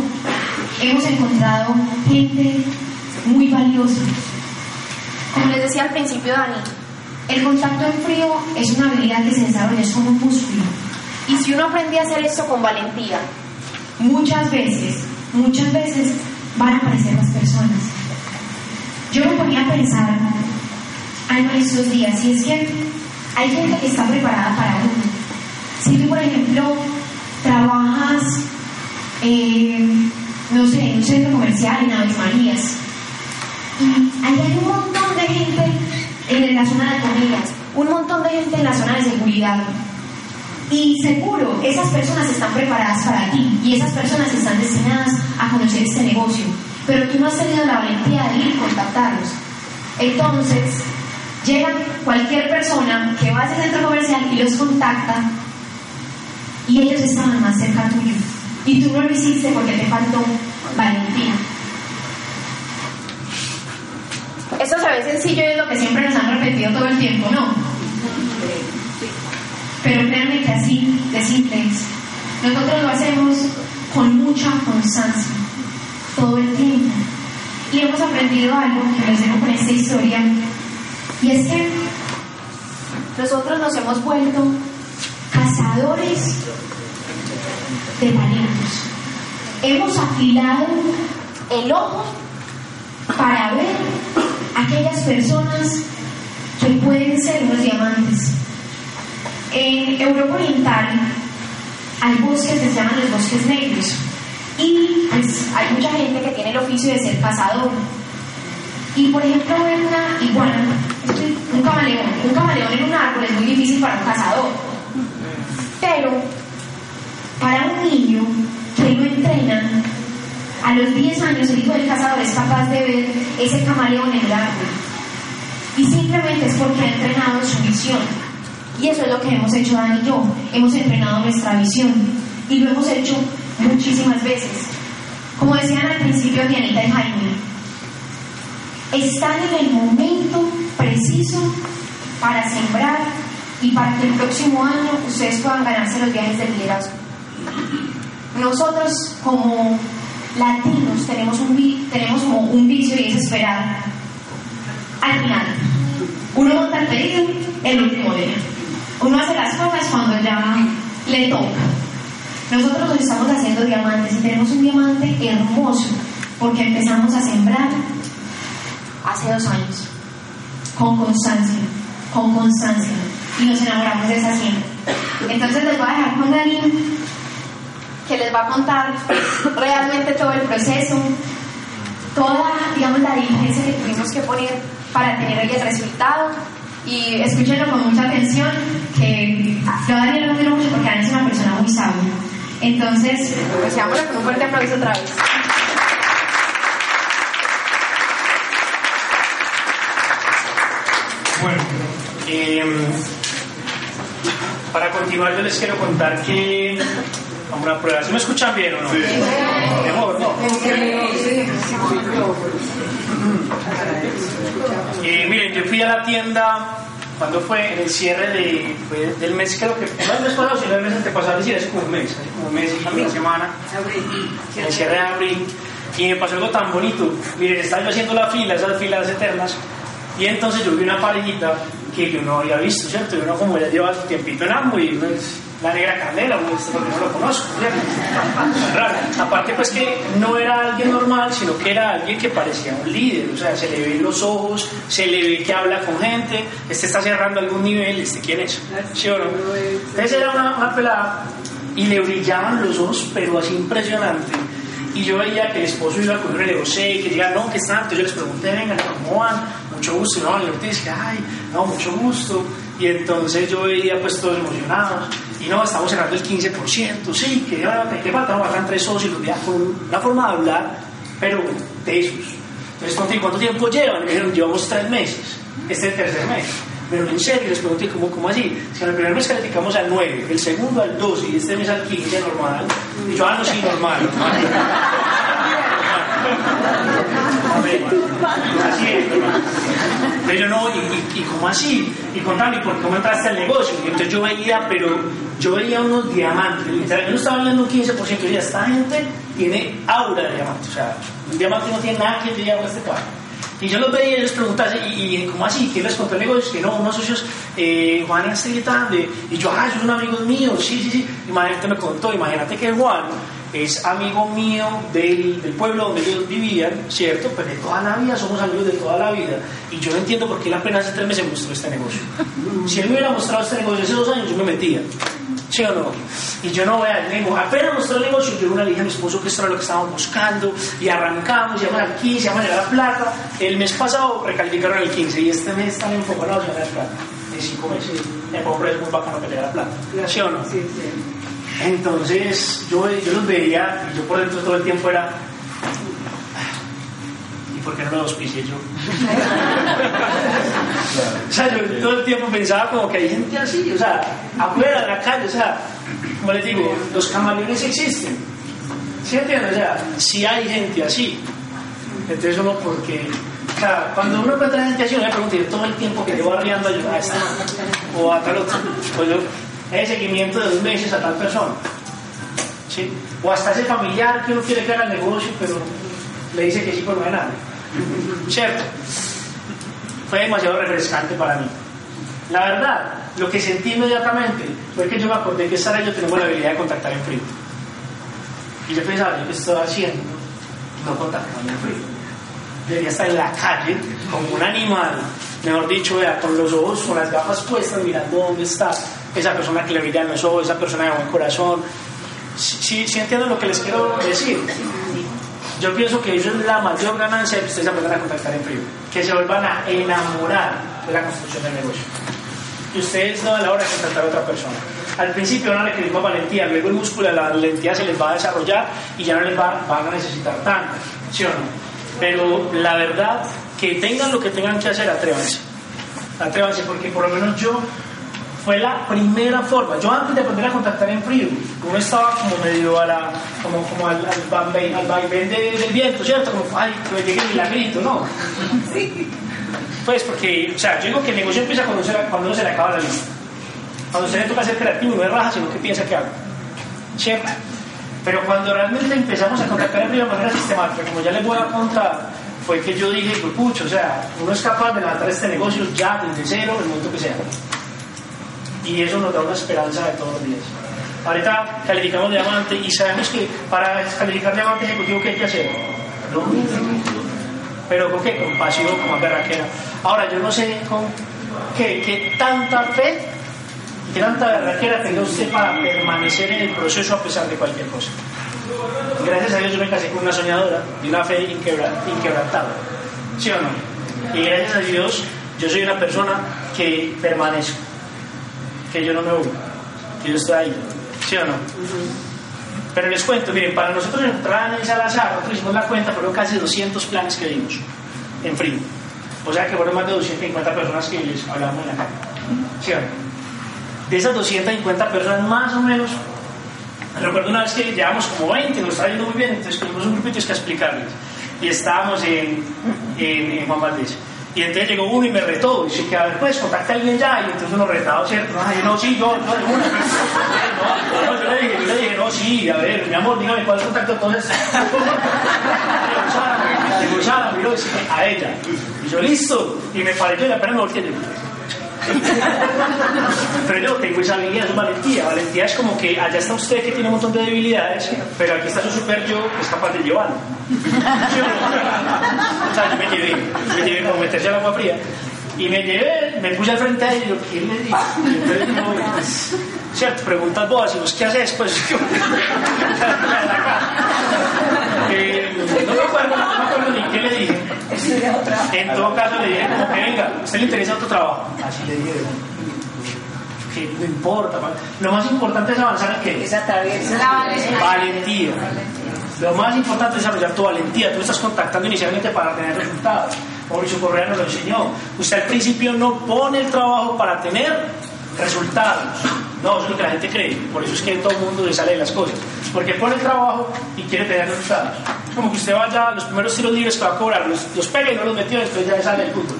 Hemos encontrado gente muy valiosa. Como les decía al principio, Dani, el contacto en frío es una habilidad que se desarrolla, es como un músculo. Y si uno aprende a hacer esto con valentía, muchas veces, muchas veces van a aparecer las personas. Yo me ponía a pensar en estos días, y es que hay gente que está preparada para uno. Si tú, por ejemplo, trabajas, eh, no sé, en un centro comercial en Aves Marías, y ahí hay un montón de gente en la zona de comidas, un montón de gente en la zona de seguridad. Y seguro, esas personas están preparadas para ti y esas personas están destinadas a conocer este negocio. Pero tú no has tenido la valentía de ir y contactarlos. Entonces, llega cualquier persona que va a ese centro comercial y los contacta y ellos estaban más cerca tuyo. Y tú no lo hiciste porque te faltó valentía. Ve sencillo y es lo que siempre nos han repetido todo el tiempo, ¿no? Pero créanme que así de simple es. Nosotros lo hacemos con mucha constancia, todo el tiempo. Y hemos aprendido algo que les dejo con esta historia, y es que nosotros nos hemos vuelto cazadores de talentos. Hemos afilado el ojo para ver aquellas personas que pueden ser unos diamantes. En Europa Oriental hay bosques que se llaman los bosques negros y pues, hay mucha gente que tiene el oficio de ser cazador. Y por ejemplo, ver una iguana, un camaleón, un camaleón en un árbol es muy difícil para un cazador. Pero para un niño que lo entrenan, a los 10 años el hijo del cazador es capaz de ver ese camaleón en el árbol. Y simplemente es porque ha entrenado su visión. Y eso es lo que hemos hecho Dani y yo. Hemos entrenado nuestra visión. Y lo hemos hecho muchísimas veces. Como decían al principio Dianita y Jaime, están en el momento preciso para sembrar y para que el próximo año ustedes puedan ganarse los viajes de liderazgo. Nosotros como latinos tenemos un, tenemos como un vicio y es esperar al final. Uno monta el pedido el último día. Uno hace las cosas cuando ya le toca. Nosotros nos estamos haciendo diamantes y tenemos un diamante hermoso porque empezamos a sembrar hace dos años con constancia, con constancia y nos enamoramos de esa siembra. Entonces les voy a dejar con Dani que les va a contar realmente todo el proceso, toda, digamos, la diligencia que tuvimos que poner para tener el resultado. Y escúchenlo con mucha atención, que a Daniel lo quiero mucho porque Dani es una persona muy sabia. Entonces, pues con un fuerte aplauso otra vez. Bueno, eh, para continuar yo les quiero contar que una prueba. ¿Se me escuchan bien o no? Sí. Mejor, ¿no? Eh, miren, yo fui a la tienda cuando fue en el cierre de, fue del mes, creo que no el mes pasado, sino el mes antepasado, es decir, hace como un mes, hace como un mes y una semana, en el cierre de abril, y me pasó algo tan bonito. Miren, estaba yo haciendo la fila, esas filas eternas, y entonces yo vi una parejita que yo no había visto, ¿cierto? Y uno como ya lleva su tiempito en ambos y pues, la negra candela, porque no lo conozco. Aparte pues que no era alguien normal, sino que era alguien que parecía un líder, o sea, se le ven los ojos, se le ve que habla con gente, este está cerrando algún nivel, este quién es, ¿sí o no? Entonces era una, una pelada y le brillaban los ojos, pero así impresionante y yo veía que el esposo iba con un y y que diga, no, ¿qué está? Entonces yo les pregunté, venga, ¿cómo van? Mucho gusto, no, y ahorita dije, ay, no, mucho gusto. Y entonces yo veía pues todos emocionados, y no, estamos cerrando el 15%, sí, que ya que falta, faltan tres socios, los días con una forma de hablar, pero de esos. Entonces, ¿cuánto tiempo llevan? Me dijeron, llevamos tres meses, este es el tercer mes. Pero en serio, les pregunté, ¿cómo, cómo así? Si en el primer mes calificamos al 9, el segundo al 12 y este mes al 15, normal. Y yo, ah, no, sí, normal. así es, yo no, y, y, cómo así? Y contame, ¿por cómo entraste al negocio? Y entonces yo veía, pero yo veía unos diamantes. Yo no estaba hablando un 15%, yo decía, esta gente tiene aura de diamante. O sea, un diamante no tiene nada que ver con este cuadro. Y yo los veía y les preguntaba, ¿y, y cómo así? ¿Quién les contó el negocio? Que no, unos socios, eh, Juan Estrellita, y yo, ah, es un amigo mío, sí, sí, sí. Imagínate, me contó, imagínate que Juan es amigo mío del, del, pueblo donde ellos vivían, ¿cierto? Pues de toda la vida, somos amigos de toda la vida. Y yo no entiendo por qué él apenas hace tres meses mostró este negocio. Si él me hubiera mostrado este negocio hace dos años, yo me metía. ¿Sí o no? Y yo no voy a negocio. Apenas mostró el negocio, yo una le dije a mi esposo que esto era lo que estábamos buscando. Y arrancamos, llaman al 15, llaman a la plata. El mes pasado recalificaron el 15 y este mes están enfocados en la plata. De cinco meses. El pobre es muy bacano que le la plata. ¿Sí o no? Sí, sí. Entonces yo, yo los veía y yo por dentro todo el tiempo era, ¿y por qué no lo auspicié yo? o sea, yo todo el tiempo pensaba como que hay gente así, o sea, afuera de la calle, o sea, como les digo, los camaleones existen. ¿Sí entiendes? O sea, si hay gente así. Entonces uno porque o sea, cuando uno encuentra gente así, uno le pregunta, todo el tiempo que llevo arriando a esta o a tal otro, pues yo el seguimiento de dos meses a tal persona. ¿sí? O hasta ese familiar que uno quiere que haga el negocio, pero le dice que sí por no hay nada. ¿Cierto? Fue demasiado refrescante para mí. La verdad, lo que sentí inmediatamente fue que yo me acordé que Sara y yo tenemos la habilidad de contactar en frío. Y yo pensaba, ¿yo qué estoy haciendo? No contactar en frío. Debería estar en la calle como un animal, mejor dicho, con los ojos, con las gafas puestas, mirando dónde está esa persona que le brilla en los ojos, esa persona de buen corazón. Si, si, entienden lo que les quiero decir, yo pienso que eso es la mayor ganancia que ustedes aprendan a contactar en frío, que se vuelvan a enamorar de la construcción del negocio. Y ustedes no a la hora de contactar a otra persona. Al principio van a requerir más valentía, luego el músculo de la valentía se les va a desarrollar y ya no les va, van a necesitar tanto, ¿sí o no? Pero la verdad, que tengan lo que tengan que hacer, atrévanse. Atrévanse, porque por lo menos yo fue la primera forma. Yo antes de aprender a contactar en frío, uno estaba como medio a la, como, como al, al, vaivén del viento, ¿cierto? Como, ay, que llegue el milagrito, ¿no? Sí. Pues porque, o sea, yo digo que el negocio empieza cuando, se, cuando uno se le acaba la lista. Cuando usted le toca ser creativo, no es raja, sino que piensa que hago. ¿Cierto? Pero cuando realmente empezamos a contactar en de manera sistemática, como ya les voy a contar, fue que yo dije, pues pucho, o sea, uno es capaz de levantar este negocio ya desde cero, el momento que sea. Y eso nos da una esperanza de todos los días. Ahorita calificamos diamante y sabemos que para calificar diamante ejecutivo, ¿qué hay que hacer? ¿No? Pero con qué? Con pasión, con berraquera. Ahora, yo no sé con qué, tanta fe qué tanta berraquera tenga usted para permanecer en el proceso a pesar de cualquier cosa. Gracias a Dios yo me casé con una soñadora y una fe inquebrantable. ¿Sí o no? Y gracias a Dios yo soy una persona que permanezco, que yo no me voy, que yo estoy ahí. ¿Sí o no? Pero les cuento, miren, para nosotros entrar en Salazar, nosotros hicimos la cuenta, fueron casi 200 planes que vimos en frío. O sea que fueron más de 250 personas que les hablamos en la calle. ¿Sí o no? De esas 250 personas, más o menos, recuerdo una vez que llevamos como 20, nos estaba yendo muy bien, entonces tuvimos un grupito que explicarles. Y estábamos en, en, en Juan Valdés. Y entonces llegó uno y me retó. Y dice que, a ver, pues, contacta a alguien ya. Y entonces uno retado, ¿cierto? No, sí, yo, no. No, yo le dije, yo le dije, no, sí, a ver, mi amor, dígame cuál contacto entonces. Le Sara, miró y dice, a ella. Y yo, listo. Y me pareció y la pena me volteé. Pero yo tengo esa habilidad, es valentía. Valentía es como que allá está usted que tiene un montón de debilidades, pero aquí está su super yo que es capaz de llevarlo. o sea, yo me llevé, me llevé como meterse al agua fría. Y me llevé, me puse al frente a él y yo, ¿qué le digo? Y entonces digo, cierto, preguntas vos, y vos, ¿qué haces? Pues, eh, no me acuerdo, no me acuerdo ni qué le dije. En todo caso le dije como que venga, ¿a usted le interesa otro trabajo? Así le dije. Que no importa. Lo más importante es avanzar en qué? Valentía. Valentía. Lo más importante es desarrollar tu valentía. Tú estás contactando inicialmente para tener resultados. Mauricio Correa nos lo enseñó. Usted al principio no pone el trabajo para tener resultados. No, eso es lo que la gente cree. Por eso es que todo el mundo le sale de las cosas. Porque pone el trabajo y quiere tener resultados. Es como que usted vaya a los primeros tiros libres que va a cobrar, los, los pega y no los metió, después ya sale el fútbol.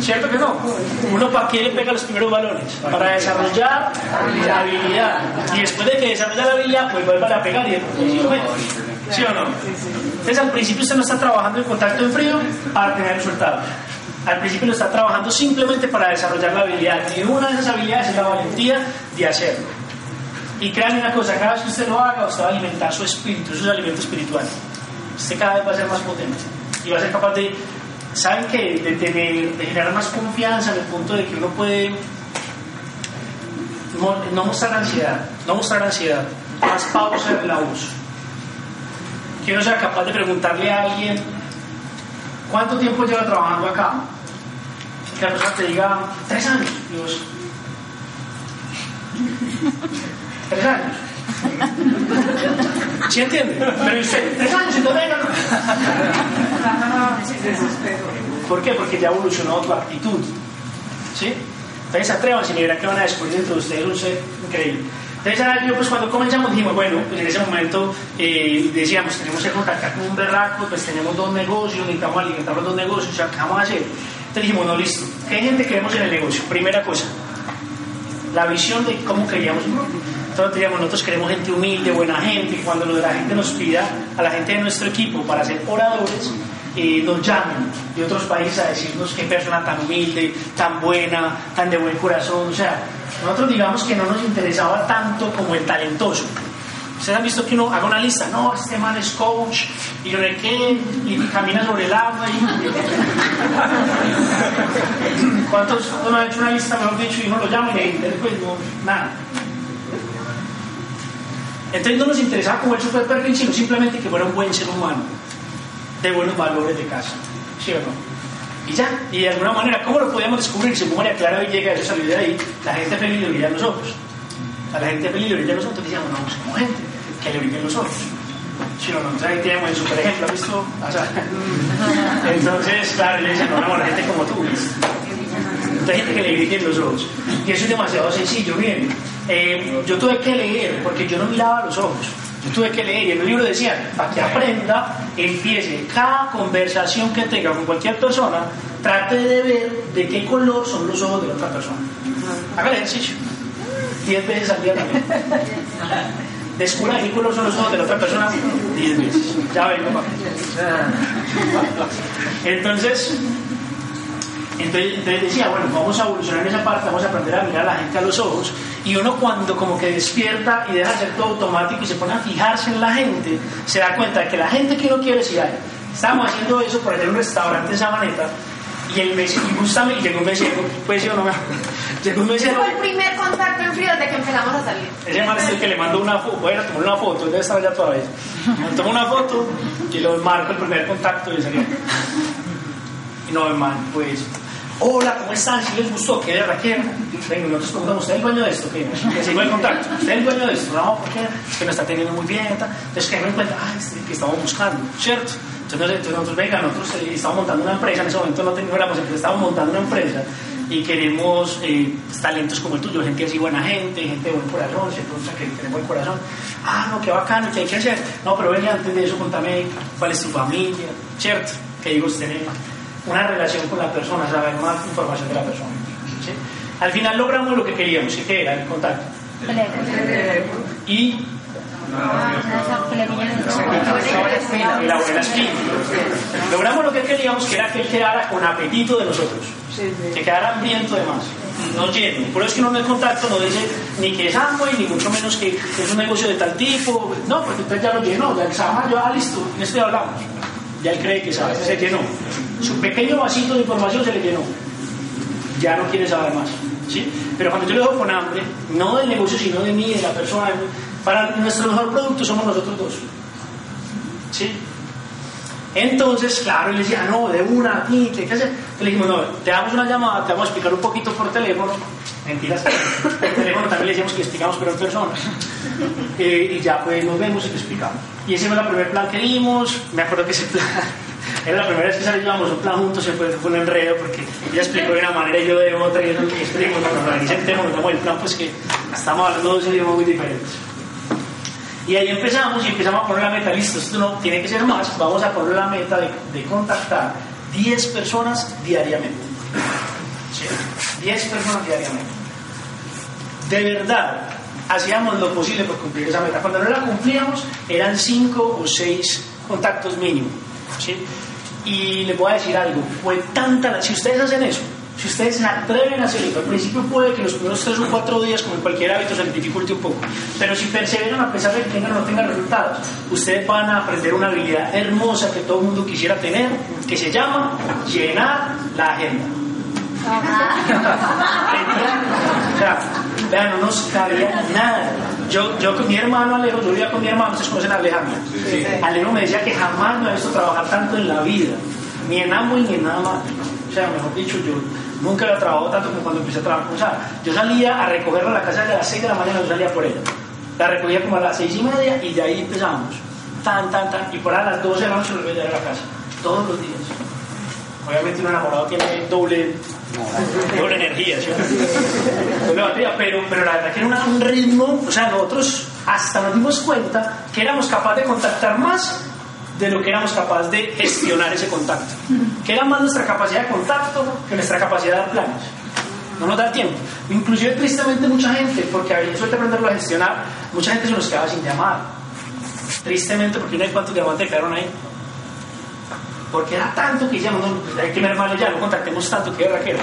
¿Cierto que no? Uno para qué le pega los primeros balones? Para desarrollar la habilidad. Y después de que desarrolla la habilidad, pues vuelve a pegar y. ¿Sí o no? Entonces al principio usted no está trabajando en contacto en frío para tener resultados. Al principio lo está trabajando simplemente para desarrollar la habilidad. Y una de esas habilidades es la valentía de hacerlo. Y créanme una cosa, cada vez que usted lo haga, usted va a alimentar su espíritu, es alimento espiritual. Usted cada vez va a ser más potente y va a ser capaz de, ¿saben qué? De, generar más confianza en el punto de que uno puede no mostrar ansiedad, no mostrar ansiedad, más pausa en la voz. Que uno sea capaz de preguntarle a alguien, ¿cuánto tiempo lleva trabajando acá? Que la persona te diga, tres años. Y vos, tres años. ¿Sí entiende? Pero usted, tres años y todavía no. ¿Por qué? Porque ya evolucionó tu actitud. ¿Sí? Entonces atrévanse y verán que van a descubrir dentro de ustedes un ser increíble. Entonces, yo, pues cuando comenzamos dijimos, bueno, pues en ese momento eh, decíamos, tenemos que contactar con un berraco, pues tenemos dos negocios, necesitamos alimentar los dos negocios, o sea, ¿qué vamos a hacer? Entonces dijimos, no, listo, ¿qué gente queremos en el negocio? Primera cosa, la visión de cómo queríamos. Diríamos, nosotros queremos gente humilde, buena gente, cuando lo de la gente nos pida a la gente de nuestro equipo para ser oradores, eh, nos llamen de otros países a decirnos qué persona tan humilde, tan buena, tan de buen corazón, o sea, nosotros digamos que no nos interesaba tanto como el talentoso. Ustedes han visto que uno haga una lista, no, este man es coach, y yo de qué, y camina sobre el agua. Y... ¿Cuántos uno ha hecho una lista, mejor dicho, y uno lo llama y después no, nada? Entonces no nos interesaba como el super perfil, sino simplemente que fuera un buen ser humano, de buenos valores de casa, ¿sí o no? Y ya, y de alguna manera, ¿cómo lo podíamos descubrir? Si María Clara hoy llega, eso salió de ahí, la gente feliz le brillan los ojos. A la gente feliz le brillan los ojos, entonces decíamos, no, busquemos gente que le brillen los ojos. Si entonces ahí tenemos el super ejemplo, ¿has visto? O sea, entonces, claro, le dicen, no, no, la gente como tú. Entonces, gente que le brillen los ojos. Y eso es demasiado sencillo, miren. Eh, yo tuve que leer, porque yo no miraba los ojos. Yo tuve que leer y en el libro decía, para que aprenda, empiece cada conversación que tenga con cualquier persona, trate de ver de qué color son los ojos de la otra persona. Haga el ejercicio. 10 veces al día también. Descubra qué color son los ojos de la otra persona 10 veces. Ya vengo, papá. Entonces, entonces, entonces, decía, bueno, vamos a evolucionar en esa parte, vamos a aprender a mirar a la gente a los ojos. Y uno cuando como que despierta y deja de ser todo automático y se pone a fijarse en la gente, se da cuenta de que la gente que uno quiere si hay. Estábamos haciendo eso por ejemplo, en un restaurante en Sabaneta y el mesero, y justamente, y llegó un mesero, pues yo no me Llegó un mesero. Fue el primer contacto en frío desde que empezamos a salir. Ese man es el que le mandó una foto, bueno, tomó una foto, debe estar allá todavía. Me tomó una foto y lo marco el primer contacto y salió. Y no, man, pues Hola, ¿cómo están? Si les gustó, ¿qué de Raquel? Venga, nosotros preguntamos, ¿usted es el dueño de esto? ¿Qué? Que se el contacto. ¿Usted es el dueño de esto? No, ¿por qué? Es que no está teniendo muy bien. Entonces, que me cuenta, ah, este que estamos buscando, ¿cierto? Entonces, entonces nosotros, venga, nosotros eh, estamos montando una empresa, en ese momento no teníamos posibilidad, estábamos montando una empresa y queremos eh, talentos como el tuyo, gente así buena gente, gente de buen corazón, ¿cierto? O sea, que tiene buen corazón. Ah, no, qué bacano, ¿qué hay que hacer? No, pero venga, antes de eso, contame cuál es tu familia, ¿cierto? ¿Qué hijos tenemos? una relación con la persona, saber más información de la persona. Al final logramos lo que queríamos, que era el contacto. Y la buena espina. Logramos lo que queríamos, que era que él quedara con apetito de nosotros, que quedara hambriento de más, no lleno. Por eso es que uno en el contacto no dice ni que es hambre, ni mucho menos que es un negocio de tal tipo. No, porque usted ya lo llenó, ya el examen, ya listo, en esto ya hablamos. Ya él cree que sabe, se llenó. Su pequeño vasito de información se le llenó. Ya no quiere saber más. ¿sí? Pero cuando yo le dejo con hambre, no del negocio, sino de mí, de la persona, para nuestro mejor producto somos nosotros dos. ¿Sí? Entonces, claro, él decía, no, de una, ¿qué hay que hacer? Le dijimos, no, te damos una llamada, te vamos a explicar un poquito por teléfono. Mentiras, por teléfono también le decíamos que explicamos, pero en persona. Eh, y ya pues nos vemos y te explicamos. Y ese fue el primer plan que dimos. Me acuerdo que ese plan era la primera vez que salíamos un plan juntos, se fue, fue un enredo porque ella explicó de una manera y yo de otra, y eso que explico, nos organizamos, nos el plan, pues que estamos hablando de dos idiomas muy diferentes. Y ahí empezamos y empezamos a poner la meta, listo, esto no tiene que ser más, vamos a poner la meta de, contactar 10 personas diariamente. ¿Sí? 10 personas diariamente. De verdad, hacíamos lo posible por cumplir esa meta. Cuando no la cumplíamos, eran 5 o 6 contactos mínimos. ¿sí? Y les voy a decir algo, fue tanta, si ustedes hacen eso, si ustedes se atreven a hacerlo, al principio puede que los primeros tres o cuatro días, como en cualquier hábito, se les dificulte un poco. Pero si perseveran a pesar de que tengan o no tengan resultados, ustedes van a aprender una habilidad hermosa que todo el mundo quisiera tener, que se llama llenar la agenda. o sea, vean, no nos cabía nada. Yo, yo con mi hermano Alejo, yo vivía con mi hermano, ustedes conocen a Alejandro. Alejo me decía que jamás me había visto trabajar tanto en la vida, ni en amo ni en nada más. O sea, mejor dicho, yo nunca había trabajado tanto como cuando empecé a trabajar con Sara. Yo salía a recogerla a la casa de las 6 de la mañana, yo salía por ella. La recogía como a las 6 y media y de ahí empezamos. Tan, tan, tan. Y por ahí a las 12 de la noche volvía a llegar a la casa. Todos los días. Obviamente un enamorado tiene doble doble energía, ¿sí? pero, pero la verdad que era un ritmo, o sea, nosotros hasta nos dimos cuenta que éramos capaces de contactar más de lo que éramos capaces de gestionar ese contacto, que era más nuestra capacidad de contacto que nuestra capacidad de dar planes. No nos da tiempo. Inclusive tristemente mucha gente, porque a suerte aprenderlo a gestionar, mucha gente se nos quedaba sin llamar. Tristemente, porque no hay cuántos diamantes quedaron ahí porque era tanto que decíamos, no, hay que mermarle ya, no contactemos tanto que era que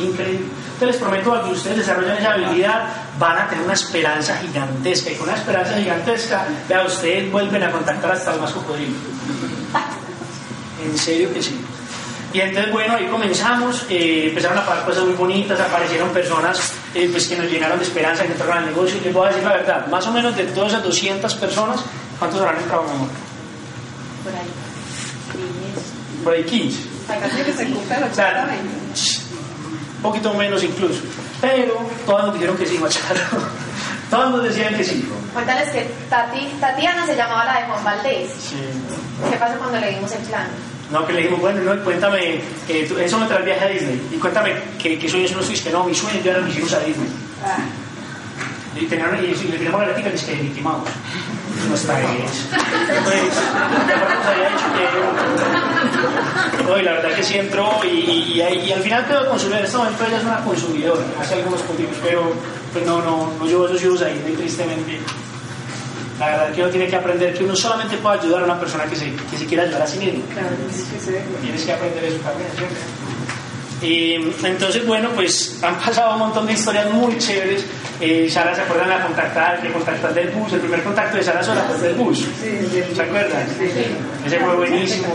Increíble. Entonces les prometo algo, ustedes desarrollan esa habilidad, van a tener una esperanza gigantesca. Y con una esperanza gigantesca, vea, ustedes vuelven a contactar hasta el más cocodrilo. En serio que sí. Y entonces, bueno, ahí comenzamos, eh, empezaron a pasar cosas muy bonitas, aparecieron personas eh, pues, que nos llenaron de esperanza, que entraron al negocio. Y les voy a decir la verdad, más o menos de todas esas 200 personas, ¿cuántos habrán entrado, mi amor? Por ahí por ahí 15. un poquito menos incluso. Pero todas nos dijeron que sí, Machado. todas nos decían que sí. Cuéntales que Tati, Tatiana se llamaba la de Juan Valdés. Sí. ¿Qué pasó cuando le dimos el plan? No, que le dijimos, bueno, no, cuéntame, eh, eso me trae el viaje a Disney. Y cuéntame, ¿qué, qué sueños no fuiste? No, mi sueño yo mis hijos a Disney. Ah. Y, tenían, y, le teníamos la letica que es que Mickey Mouse. No está hecho. Pues. Oye, la verdad que sí entró y, y, y, al final quedó consumidor. En este momento ella es una consumidora, hace algunos cultivos, pero pues no, no, no llevo esos hijos ahí, muy tristemente. La verdad que uno tiene que aprender que uno solamente puede ayudar a una persona que se, que se quiera ayudar a sí mismo. Claro, Tienes que aprender eso también, ¿cierto? Y entonces, bueno, pues han pasado un montón de historias muy chéveres. Eh, Sara se acuerdan de contactar, de contactar del bus. El primer contacto de Sara sola fue del bus. ¿Se acuerdan? Ese fue buenísimo.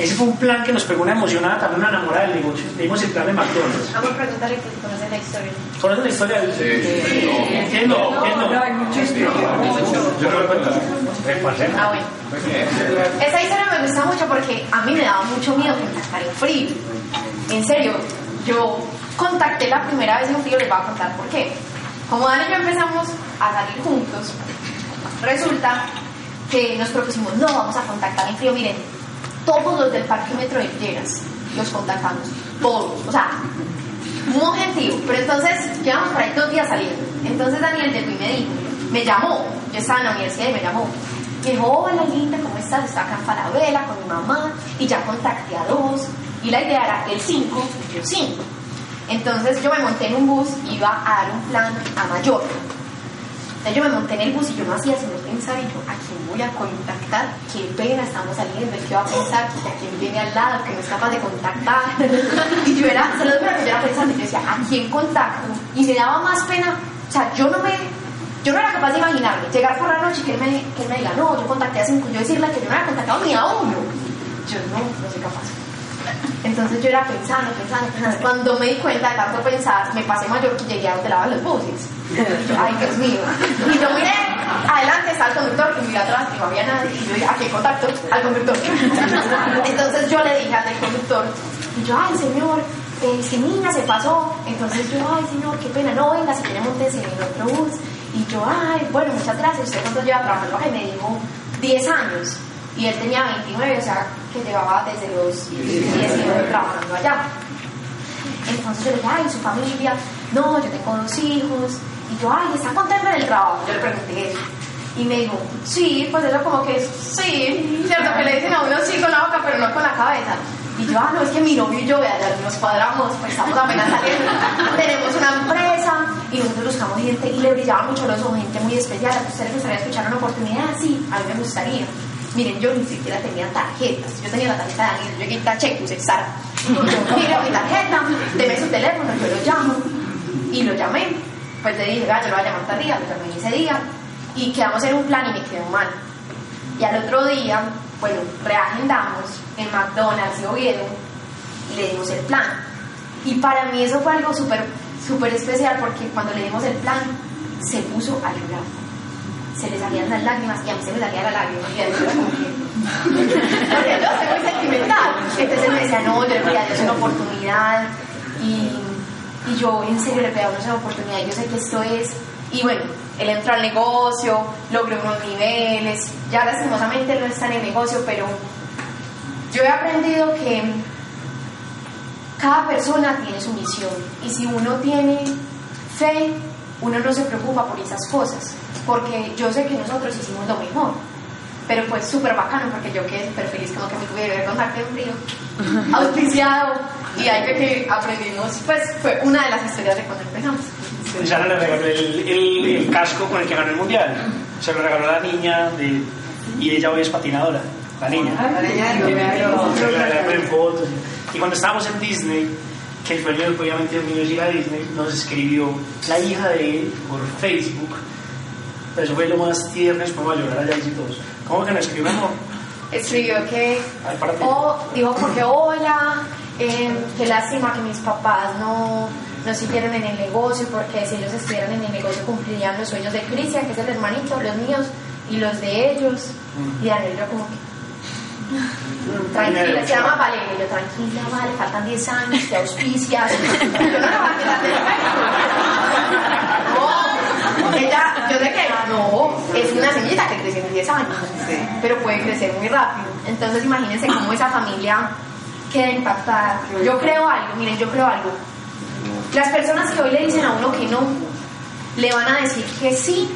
Ese fue un plan que nos pegó una emocionada, también una enamorada del negocio. Dimos el plan de McDonald's. Vamos a preguntarle si conocen la historia. ¿Conocen la historia? Sí. sí. ¿Quién no? ¿Quién no? No, hay muchísimo. Yo no lo cuento. Ah, bueno. Esa historia me gusta mucho porque a mí me daba mucho miedo contactar en frío. En serio, yo contacté la primera vez en frío, les voy a contar por qué. Como Dani y yo empezamos a salir juntos, resulta que nos propusimos, no, vamos a contactar en frío. Miren, todos los del parquímetro de Lleras los contactamos, todos, o sea, un objetivo. Pero entonces, llevamos para ahí dos días saliendo. Entonces Daniel de me dijo, me llamó, yo estaba en la universidad y me llamó. Me dijo, hola linda, ¿cómo estás? Está acá en Falabella con mi mamá y ya contacté a dos. Y la idea era el 5, yo 5. Entonces yo me monté en un bus, iba a dar un plan a Mallorca. Entonces yo me monté en el bus y yo no hacía sino pensar y yo, ¿a quién voy a contactar? ¿Qué pena estamos saliendo? ¿Qué va a pensar? ¿A quién viene al lado? Que no es capaz de contactar. y yo era, se lo digo que yo era pensando, yo decía, ¿a quién contacto? Y me daba más pena, o sea, yo no me, yo no era capaz de imaginarme, llegar por la noche y que él me, que él me diga, no, yo contacté a cinco, yo decirle que yo no había contactado ni a uno. Yo no, no soy capaz. Entonces yo era pensando, pensando, pensando. Cuando me di cuenta de tanto pensar, me pasé mayor que llegué a donde lavan los buses. Y yo, ay, Dios mío. Y yo miré, adelante está el conductor, y miré atrás y no había nadie. Y yo dije, ¿a qué contacto? Al conductor. Entonces yo le dije al conductor, y yo, ay, señor, eh, si niña se pasó. Entonces yo, ay, señor, qué pena, no venga, si quiere montes en el otro bus. Y yo, ay, bueno, muchas gracias. ¿Usted cuánto lleva trabajando? Y me dijo, 10 años y él tenía 29, o sea, que llevaba desde los 19 trabajando allá. Entonces yo le dije, ay, su familia, no, yo tengo dos hijos, y yo, ay, ¿está contento en el trabajo? Yo le pregunté eso. Y me dijo, sí, pues eso como que sí, cierto que le dicen a uno sí con la boca, pero no con la cabeza. Y yo, ah, no, es que mi novio y yo, vea, ya nos cuadramos, pues estamos apenas saliendo. Tenemos una empresa y nosotros buscamos gente y le brillaba mucho los ojos, gente muy especial. ¿A usted le gustaría escuchar una oportunidad? Sí, a mí me gustaría. Miren, yo ni siquiera tenía tarjetas. Yo tenía la tarjeta de Daniel. Yo llegué a puse Sara. Mira mi tarjeta, deme su teléfono, yo lo llamo. Y lo llamé. Pues le dije, yo lo voy a llamar tal día, lo llamé ese día. Y quedamos en un plan y me quedó mal. Y al otro día, bueno, reagendamos en McDonald's y Oviedo y le dimos el plan. Y para mí eso fue algo súper súper especial porque cuando le dimos el plan se puso a llorar se le salían las lágrimas y a mí se me salía la lágrima. Y yo soy muy sentimental. Entonces me decía no yo le pedía a Dios una oportunidad y, y yo en serio le pedía a Dios una oportunidad. Yo sé que esto es y bueno él entró al negocio logró unos niveles. Ya lastimosamente no está en el negocio pero yo he aprendido que cada persona tiene su misión. Y si uno tiene fe uno no se preocupa por esas cosas porque yo sé que nosotros hicimos lo mejor. Pero fue súper bacano porque yo quedé súper feliz como que me tuve que ver con Marte en frío, auspiciado, y ahí fue que aprendimos, pues fue una de las historias de cuando empezamos. Sara le regaló el, el, el, casco con el que ganó el mundial. Se lo regaló a la niña de, y ella hoy es patinadora. La niña. La niña. Y cuando estábamos en Disney, que el sueño obviamente mío es ir a Disney, nos escribió la hija de él por Facebook pero eso fue lo más tierno, después va a llorar allá y todos. ¿Cómo que no escribió? Escribió que, oh, dijo porque hola, eh, qué lástima que mis papás no, no siguieron en el negocio, porque si ellos estuvieran en el negocio cumplirían los sueños de Cristian, que es el hermanito, los míos y los de ellos. Mm. Y Daniel como que... Tranquila, se llama Valeria. Yo, tranquila, vale, faltan 10 años, te auspicias. yo no le voy a quedar de ella, yo sé que no, es una semillita que crece en 10 años, pero puede crecer muy rápido. Entonces imagínense cómo esa familia queda impactada. Yo creo algo, miren, yo creo algo. Las personas que hoy le dicen a uno que no, le van a decir que sí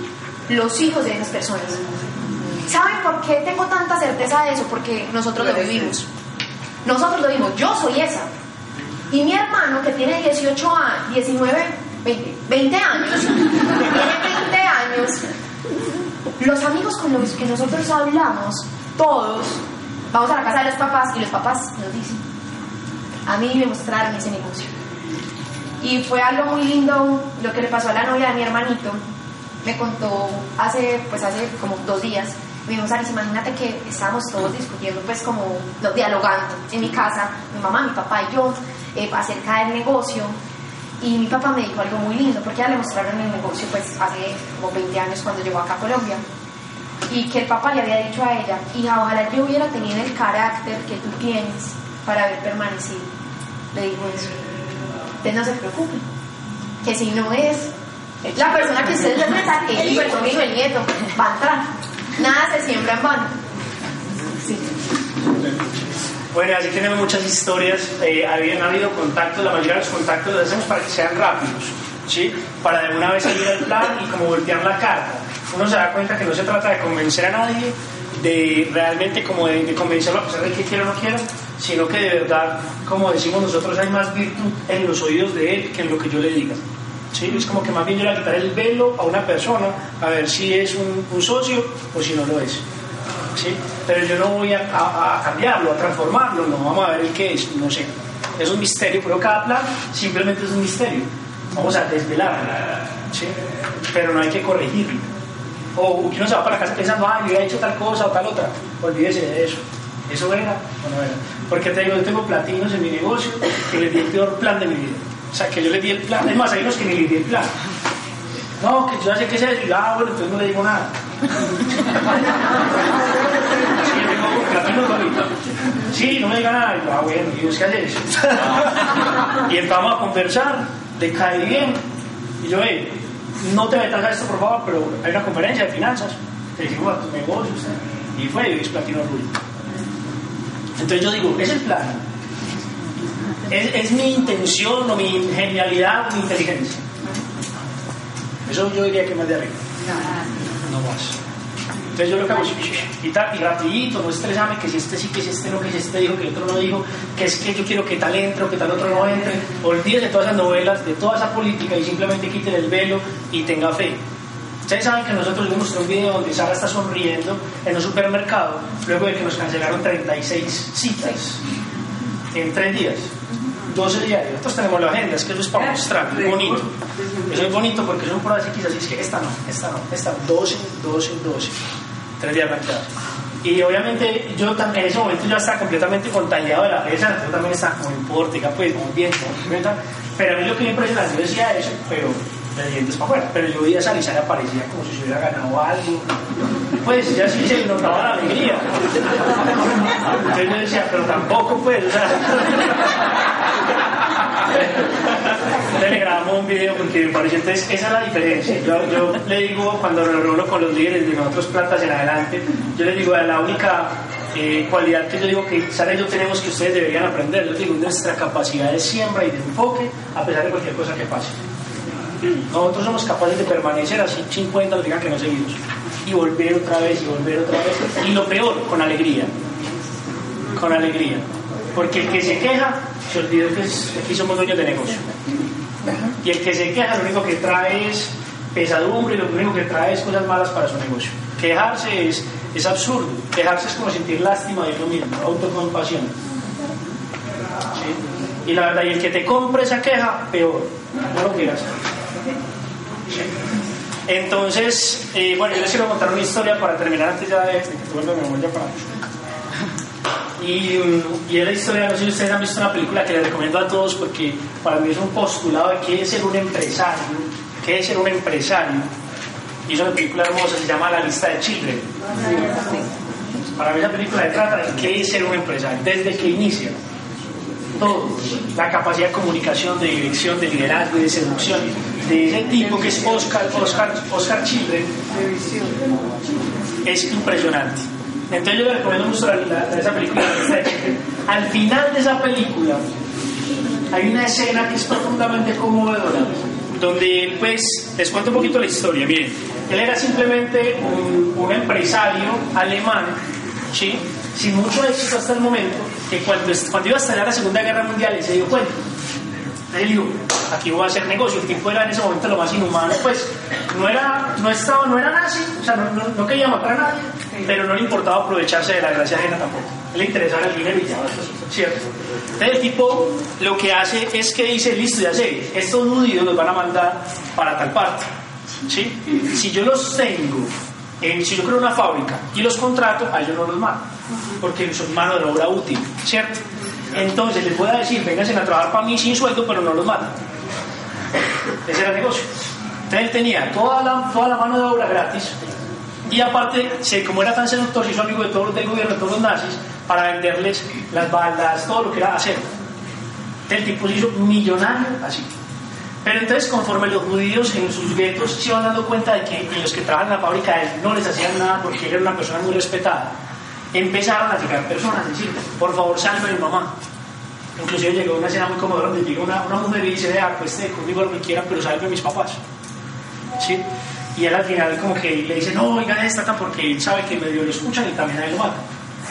los hijos de esas personas. ¿Saben por qué tengo tanta certeza de eso? Porque nosotros lo vivimos. Nosotros lo vivimos. Yo soy esa. Y mi hermano, que tiene 18 años, 19, 20, 20 años, tiene 20 años, los amigos con los que nosotros hablamos, todos, vamos a la casa de los papás y los papás nos dicen, a mí me mostraron ese negocio. Y fue algo muy lindo lo que le pasó a la novia de mi hermanito. Me contó hace, pues hace como dos días. Dijo, Saris, imagínate que estábamos todos discutiendo, pues como dialogando en mi casa, mi mamá, mi papá y yo, eh, acerca del negocio. Y mi papá me dijo algo muy lindo, porque ya le mostraron el negocio pues hace como 20 años cuando llegó acá a Colombia. Y que el papá le había dicho a ella, hija, ojalá yo hubiera tenido el carácter que tú tienes para haber permanecido. Le dijo eso. Usted no se preocupe, que si no es la persona que ustedes representan, el hijo, el hijo, el nieto, va a entrar. Nada se siembra en vano. Sí. Bueno, así tenemos muchas historias. Eh, habían habido contactos, la mayoría de los contactos los hacemos para que sean rápidos, ¿sí? Para de una vez salir al plan y como voltear la carta. Uno se da cuenta que no se trata de convencer a nadie, de realmente como de, de convencerlo a pesar de que quiera o no quiera, sino que de verdad, como decimos nosotros, hay más virtud en los oídos de él que en lo que yo le diga. ¿Sí? Es como que más bien yo le voy a quitar el velo a una persona a ver si es un, socio o si no lo es. ¿sí? Pero yo no voy a, cambiarlo, a transformarlo, no, vamos a ver el qué es, no sé. Es un misterio, pero cada plan simplemente es un misterio. Vamos a desvelarlo, ¿sí? Pero no hay que corregirlo. O uno se va para la casa pensando, ah, yo he hecho tal cosa o tal otra. Olvídese de eso. ¿Eso era o no era? Porque te digo, yo tengo platinos en mi negocio que les di el peor plan de mi vida. O sea, que yo les di el plan, es más, hay unos que ni les di el plan. No, que yo ya sé qué es eso. Ah, bueno, entonces no le digo nada. Sí, no me diga nada. Y yo, ah, bueno, ¿y vos qué haces? y empezamos a conversar, de caer bien. Y yo, hey, no te metas a esto, por favor, pero hay una conferencia de finanzas. Te dijimos a tus negocios. Y fue, y es platino rubio. Entonces yo digo, es el plan. ¿Es, ¿Es, mi intención o mi genialidad o mi inteligencia? Eso yo diría que más de arriba. No más. Entonces yo lo que hago es quitar y rapidito, no estresarme que si este sí, que si este no, que si este dijo, que el otro no dijo, que es que yo quiero que tal entre o que tal otro no entre. Olvídese de todas esas novelas, de toda esa política y simplemente quite el velo y tenga fe. Ustedes saben que nosotros le mostré un video donde Sara está sonriendo en un supermercado luego de que nos cancelaron 36 citas en tres días. 12 diarios. Nosotros tenemos la agenda, es que eso es para mostrar, es bonito. Eso es bonito porque son pruebas X, así es que esta no, esta no, esta 12, 12, 12. Tres días marcados. Y obviamente yo en ese momento ya estaba completamente contagiado de la risa, yo también estaba como importe, pues muy bien, muy pero a mí lo que me impresionaba, yo decía eso, pero de dientes para afuera. Pero yo veía a Salizar aparecía como si se hubiera ganado algo. Pues ya sí se notaba la alegría. Entonces yo decía, pero tampoco pues, o sea. Le grabamos un video porque me pareció, entonces esa es la diferencia. Yo, le digo, cuando me reúno con los líderes de nosotros plantas en adelante, yo les digo, la única eh, cualidad que yo digo que Sara yo tenemos que ustedes deberían aprender, yo digo, nuestra capacidad de siembra y de enfoque a pesar de cualquier cosa que pase. Nosotros somos capaces de permanecer así 50 los digan que no seguimos y volver otra vez y volver otra vez y lo peor con alegría con alegría porque el que se queja se olvida que aquí somos dueños de negocio. Y el que se queja lo único que trae es pesadumbre y lo único que trae es cosas malas para su negocio. Quejarse es, es absurdo. Quejarse es como sentir lástima de uno mismo autocompasión. ¿Sí? y la verdad y el que te compre esa queja peor. No lo quieras. Entonces, eh, bueno, yo les quiero contar una historia para terminar antes ya de, que tú vuelvas mi memoria para. Y, y es la historia, no sé si ustedes han visto una película que les recomiendo a todos porque para mí es un postulado de qué es ser un empresario, qué es ser un empresario. Y es una película hermosa, se llama La lista de Children. Para mí esa película trata de qué es ser un empresario, desde que inicia. Todo, la capacidad de comunicación, de dirección, de liderazgo y de seducción de ese tipo que es Oscar, Oscar, Oscar Children es impresionante. Entonces yo le recomiendo mucho la, la, esa película. Al final de esa película hay una escena que es profundamente conmovedora, donde pues les cuento un poquito la historia. Miren, Él era simplemente un, un empresario alemán, ¿sí? sin mucho éxito hasta el momento, que cuando, cuando iba a estallar la Segunda Guerra Mundial, él se dio cuenta. Él dijo, aquí voy a hacer negocio. El tipo era en ese momento lo más inhumano, pues no era, no estaba, no era nazi, o sea, no, quería matar a nadie, pero no le importaba aprovecharse de la gracia ajena tampoco. Le interesaba el dinero y ya, ¿cierto? Entonces el tipo lo que hace es que dice, listo, ya sé, estos judíos los van a mandar para tal parte. ¿sí? Si yo los tengo, si yo creo una fábrica y los contrato, a ellos no los mato, porque son mano de obra útil, ¿cierto? Entonces les voy a decir, vénganse a trabajar para mí sin sueldo, pero no los matan. Ese era el negocio. Entonces él tenía toda la, toda la mano de obra gratis y aparte, como era tan seductor, se hizo amigo de todos los del gobierno, de todos los nazis, para venderles las balas, todo lo que era hacer. El tipo se hizo millonario así. Pero entonces, conforme los judíos en sus guetos se iban dando cuenta de que los que trabajan en la fábrica él no les hacían nada porque él era una persona muy respetada, empezaron a llegar personas decir, por favor, salve a mi mamá. Inclusive llegó una escena muy cómoda donde llega una, una mujer y dice, vea, pues conmigo lo que quieran, pero salve a mis papás. ¿Sí? Y él al final como que le dice, no, oiga esta porque él sabe que medio lo escuchan y también a él lo matan.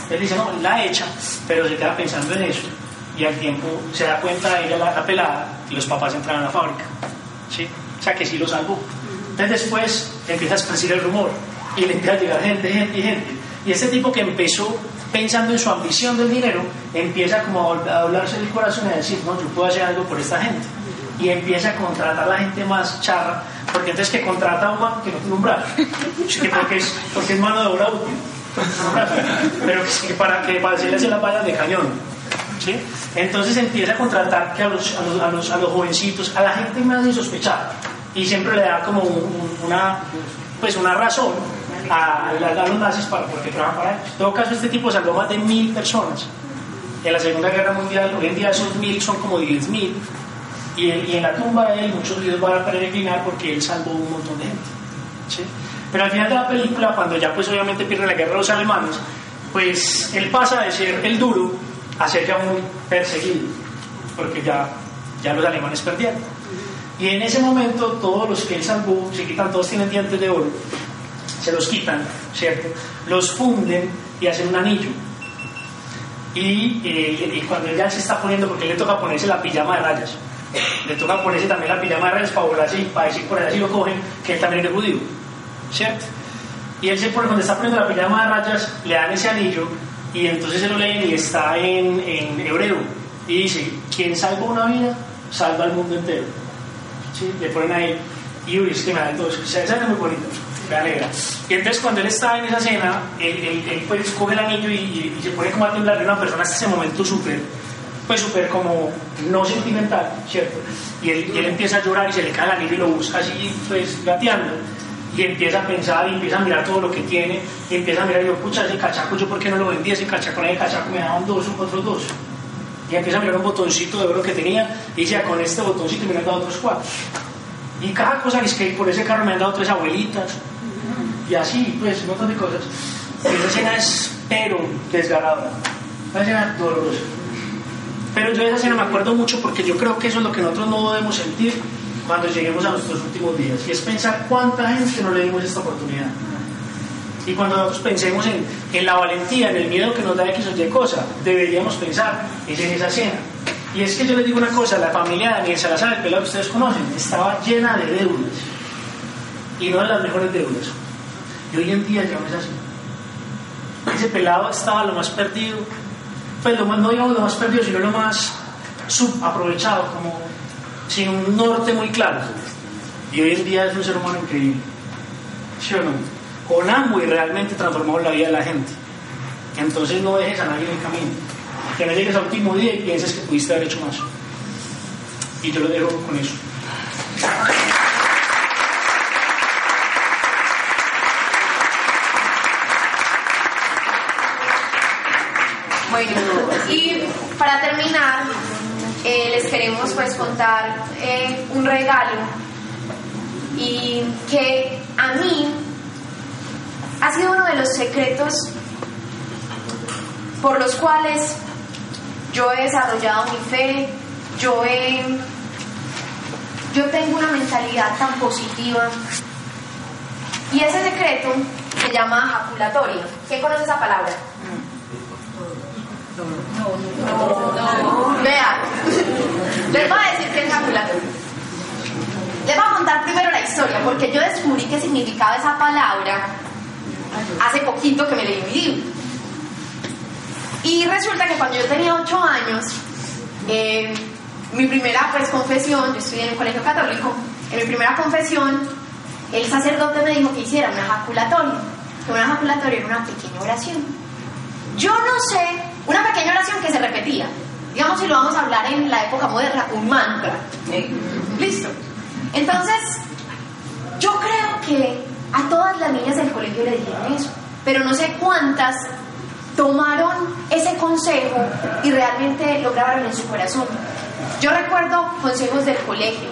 Él dice, no, la echa, pero se queda pensando en eso. Y al tiempo se da cuenta ella la, la pelada y los papás entran a la fábrica. ¿Sí? O sea que sí lo salvó. Entonces después empieza a esparcir el rumor y le empieza a llegar gente, gente y gente. Y este tipo que empezó pensando en su ambición del dinero, empieza como a hablarse del corazón y a decir, no, yo puedo hacer algo por esta gente. Y empieza a contratar a la gente más charra, porque entonces que contrata a un man que no tiene umbral, que porque, es, porque es mano de obra útil, pero que para que para decirle hacer las balas de cañón. ¿sí? Entonces empieza a contratar que a, los, a, los, a, los, a los jovencitos, a la gente más insospechada, y siempre le da como un, una, pues una razón a, a, nazis para porque trabajan para ellos. En todo caso, este tipo salvó más de mil personas. En la Segunda Guerra Mundial, hoy en día esos mil son como diez mil. Y, y, en la tumba de él muchos judíos van a peregrinar porque él salvó un montón de gente. ¿sí? Pero al final de la película, cuando ya pues obviamente pierde la guerra los alemanes, pues él pasa de ser el duro a ser ya muy perseguido, porque ya, ya los alemanes perdieron. Y en ese momento todos los que él salvó se quitan, todos tienen dientes de oro, se los quitan, ¿cierto? Los funden y hacen un anillo. Y, eh, y cuando él ya se está poniendo, porque le toca ponerse la pijama de rayas, le toca ponerse también la pijama de rayas para volarse y para decir por allá si lo cogen, que él también es judío, ¿cierto? Y él se pone, cuando está poniendo la pijama de rayas, le dan ese anillo y entonces se lo leen y está en, en hebreo. Y dice, quien salva una vida, salva al mundo entero. ¿Sí? Le ponen ahí, y uy, es que me da todo, esa es muy bonita alegra. Y entonces cuando él está en esa cena, él, él, él pues coge el anillo y, y, y, se pone como a temblar de una persona hasta ese momento súper, pues súper como no sentimental, ¿cierto? Y él, y él, empieza a llorar y se le cae el anillo y lo busca así, pues gateando. Y empieza a pensar y empieza a mirar todo lo que tiene y empieza a mirar y yo, pucha, ese cachaco, ¿yo por qué no lo vendí? Ese cachaco, ese cachaco me daban dos, otros dos. Y empieza a mirar un botoncito de oro que tenía y dice, con este botoncito me han dado otros cuatro. Y cada cosa es que por ese carro me han dado tres abuelitas, y así, pues, un montón de cosas. Y esa escena es, pero, desgarradora. Una escena dolorosa. Pero yo de esa escena me acuerdo mucho porque yo creo que eso es lo que nosotros no debemos sentir cuando lleguemos a nuestros últimos días. Y es pensar cuánta gente no le dimos esta oportunidad. Y cuando nosotros pensemos en, en la valentía, en el miedo que nos da X o Y cosa, deberíamos pensar es en esa escena. Y es que yo les digo una cosa, la familia de Daniel Salazar, el pelado que ustedes conocen, estaba llena de deudas. Y no de las mejores deudas. Y hoy en día ya no es así. Ese pelado estaba lo más perdido, pues lo más, no digamos lo más perdido, sino lo más subaprovechado, como sin un norte muy claro. Y hoy en día es un ser humano increíble. ¿Sí o no? Con Amway realmente transformó la vida de la gente. Entonces no dejes a nadie en el camino. Que no llegues al último día y pienses que pudiste haber hecho más. Y yo lo dejo con eso. Bueno, y para terminar, eh, les queremos pues contar eh, un regalo y que a mí ha sido uno de los secretos por los cuales yo he desarrollado mi fe, yo he, yo tengo una mentalidad tan positiva Y ese secreto se llama jaculatorio. ¿Quién conoce esa palabra? No. Vea, les voy a decir qué es jaculatorio. Les voy a contar primero la historia, porque yo descubrí qué significaba esa palabra hace poquito que me leí libro. Y resulta que cuando yo tenía 8 años, eh, mi primera pues, confesión, yo estudié en un colegio católico, en mi primera confesión, el sacerdote me dijo que hiciera una ejaculatoria, que una ejaculatoria era una pequeña oración. Yo no sé, una pequeña oración que se repetía, digamos si lo vamos a hablar en la época moderna, un mantra. Listo. Entonces, yo creo que a todas las niñas del colegio le dijeron eso, pero no sé cuántas tomaron ese consejo y realmente lo grabaron en su corazón. Yo recuerdo consejos del colegio,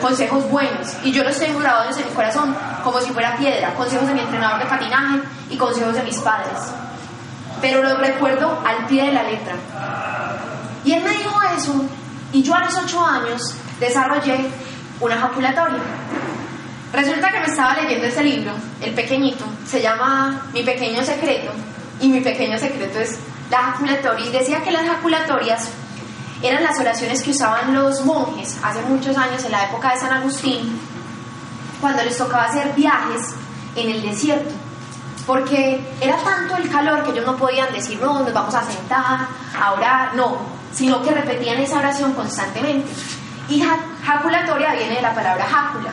consejos buenos, y yo los tengo grabados en mi corazón como si fuera piedra, consejos de mi entrenador de patinaje y consejos de mis padres. Pero los recuerdo al pie de la letra. Y él me dijo eso, y yo a los ocho años desarrollé una ejaculatoria. Resulta que me estaba leyendo ese libro, el pequeñito, se llama Mi pequeño secreto, y mi pequeño secreto es la ejaculatoria, y decía que las ejaculatorias eran las oraciones que usaban los monjes hace muchos años, en la época de San Agustín, cuando les tocaba hacer viajes en el desierto. Porque era tanto el calor que ellos no podían decir, no, nos vamos a sentar, a orar, no, sino que repetían esa oración constantemente. Y jaculatoria viene de la palabra jácula,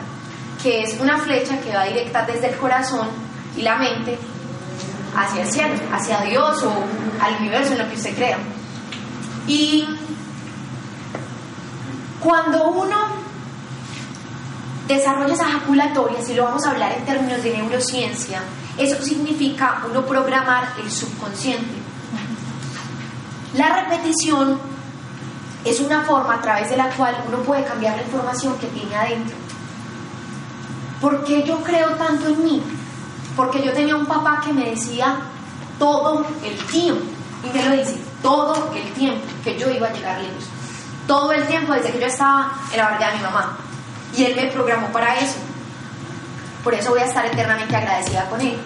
que es una flecha que va directa desde el corazón y la mente hacia el cielo, hacia Dios o al universo, en lo que usted crea. Y cuando uno desarrolla esa ejaculatoria, si lo vamos a hablar en términos de neurociencia, eso significa uno programar el subconsciente. La repetición es una forma a través de la cual uno puede cambiar la información que tiene adentro. ¿Por qué yo creo tanto en mí? Porque yo tenía un papá que me decía todo el tiempo, y me lo dice, todo el tiempo que yo iba a llegar lejos. Todo el tiempo desde que yo estaba en la barriga de mi mamá. Y él me programó para eso. Por eso voy a estar eternamente agradecida con él.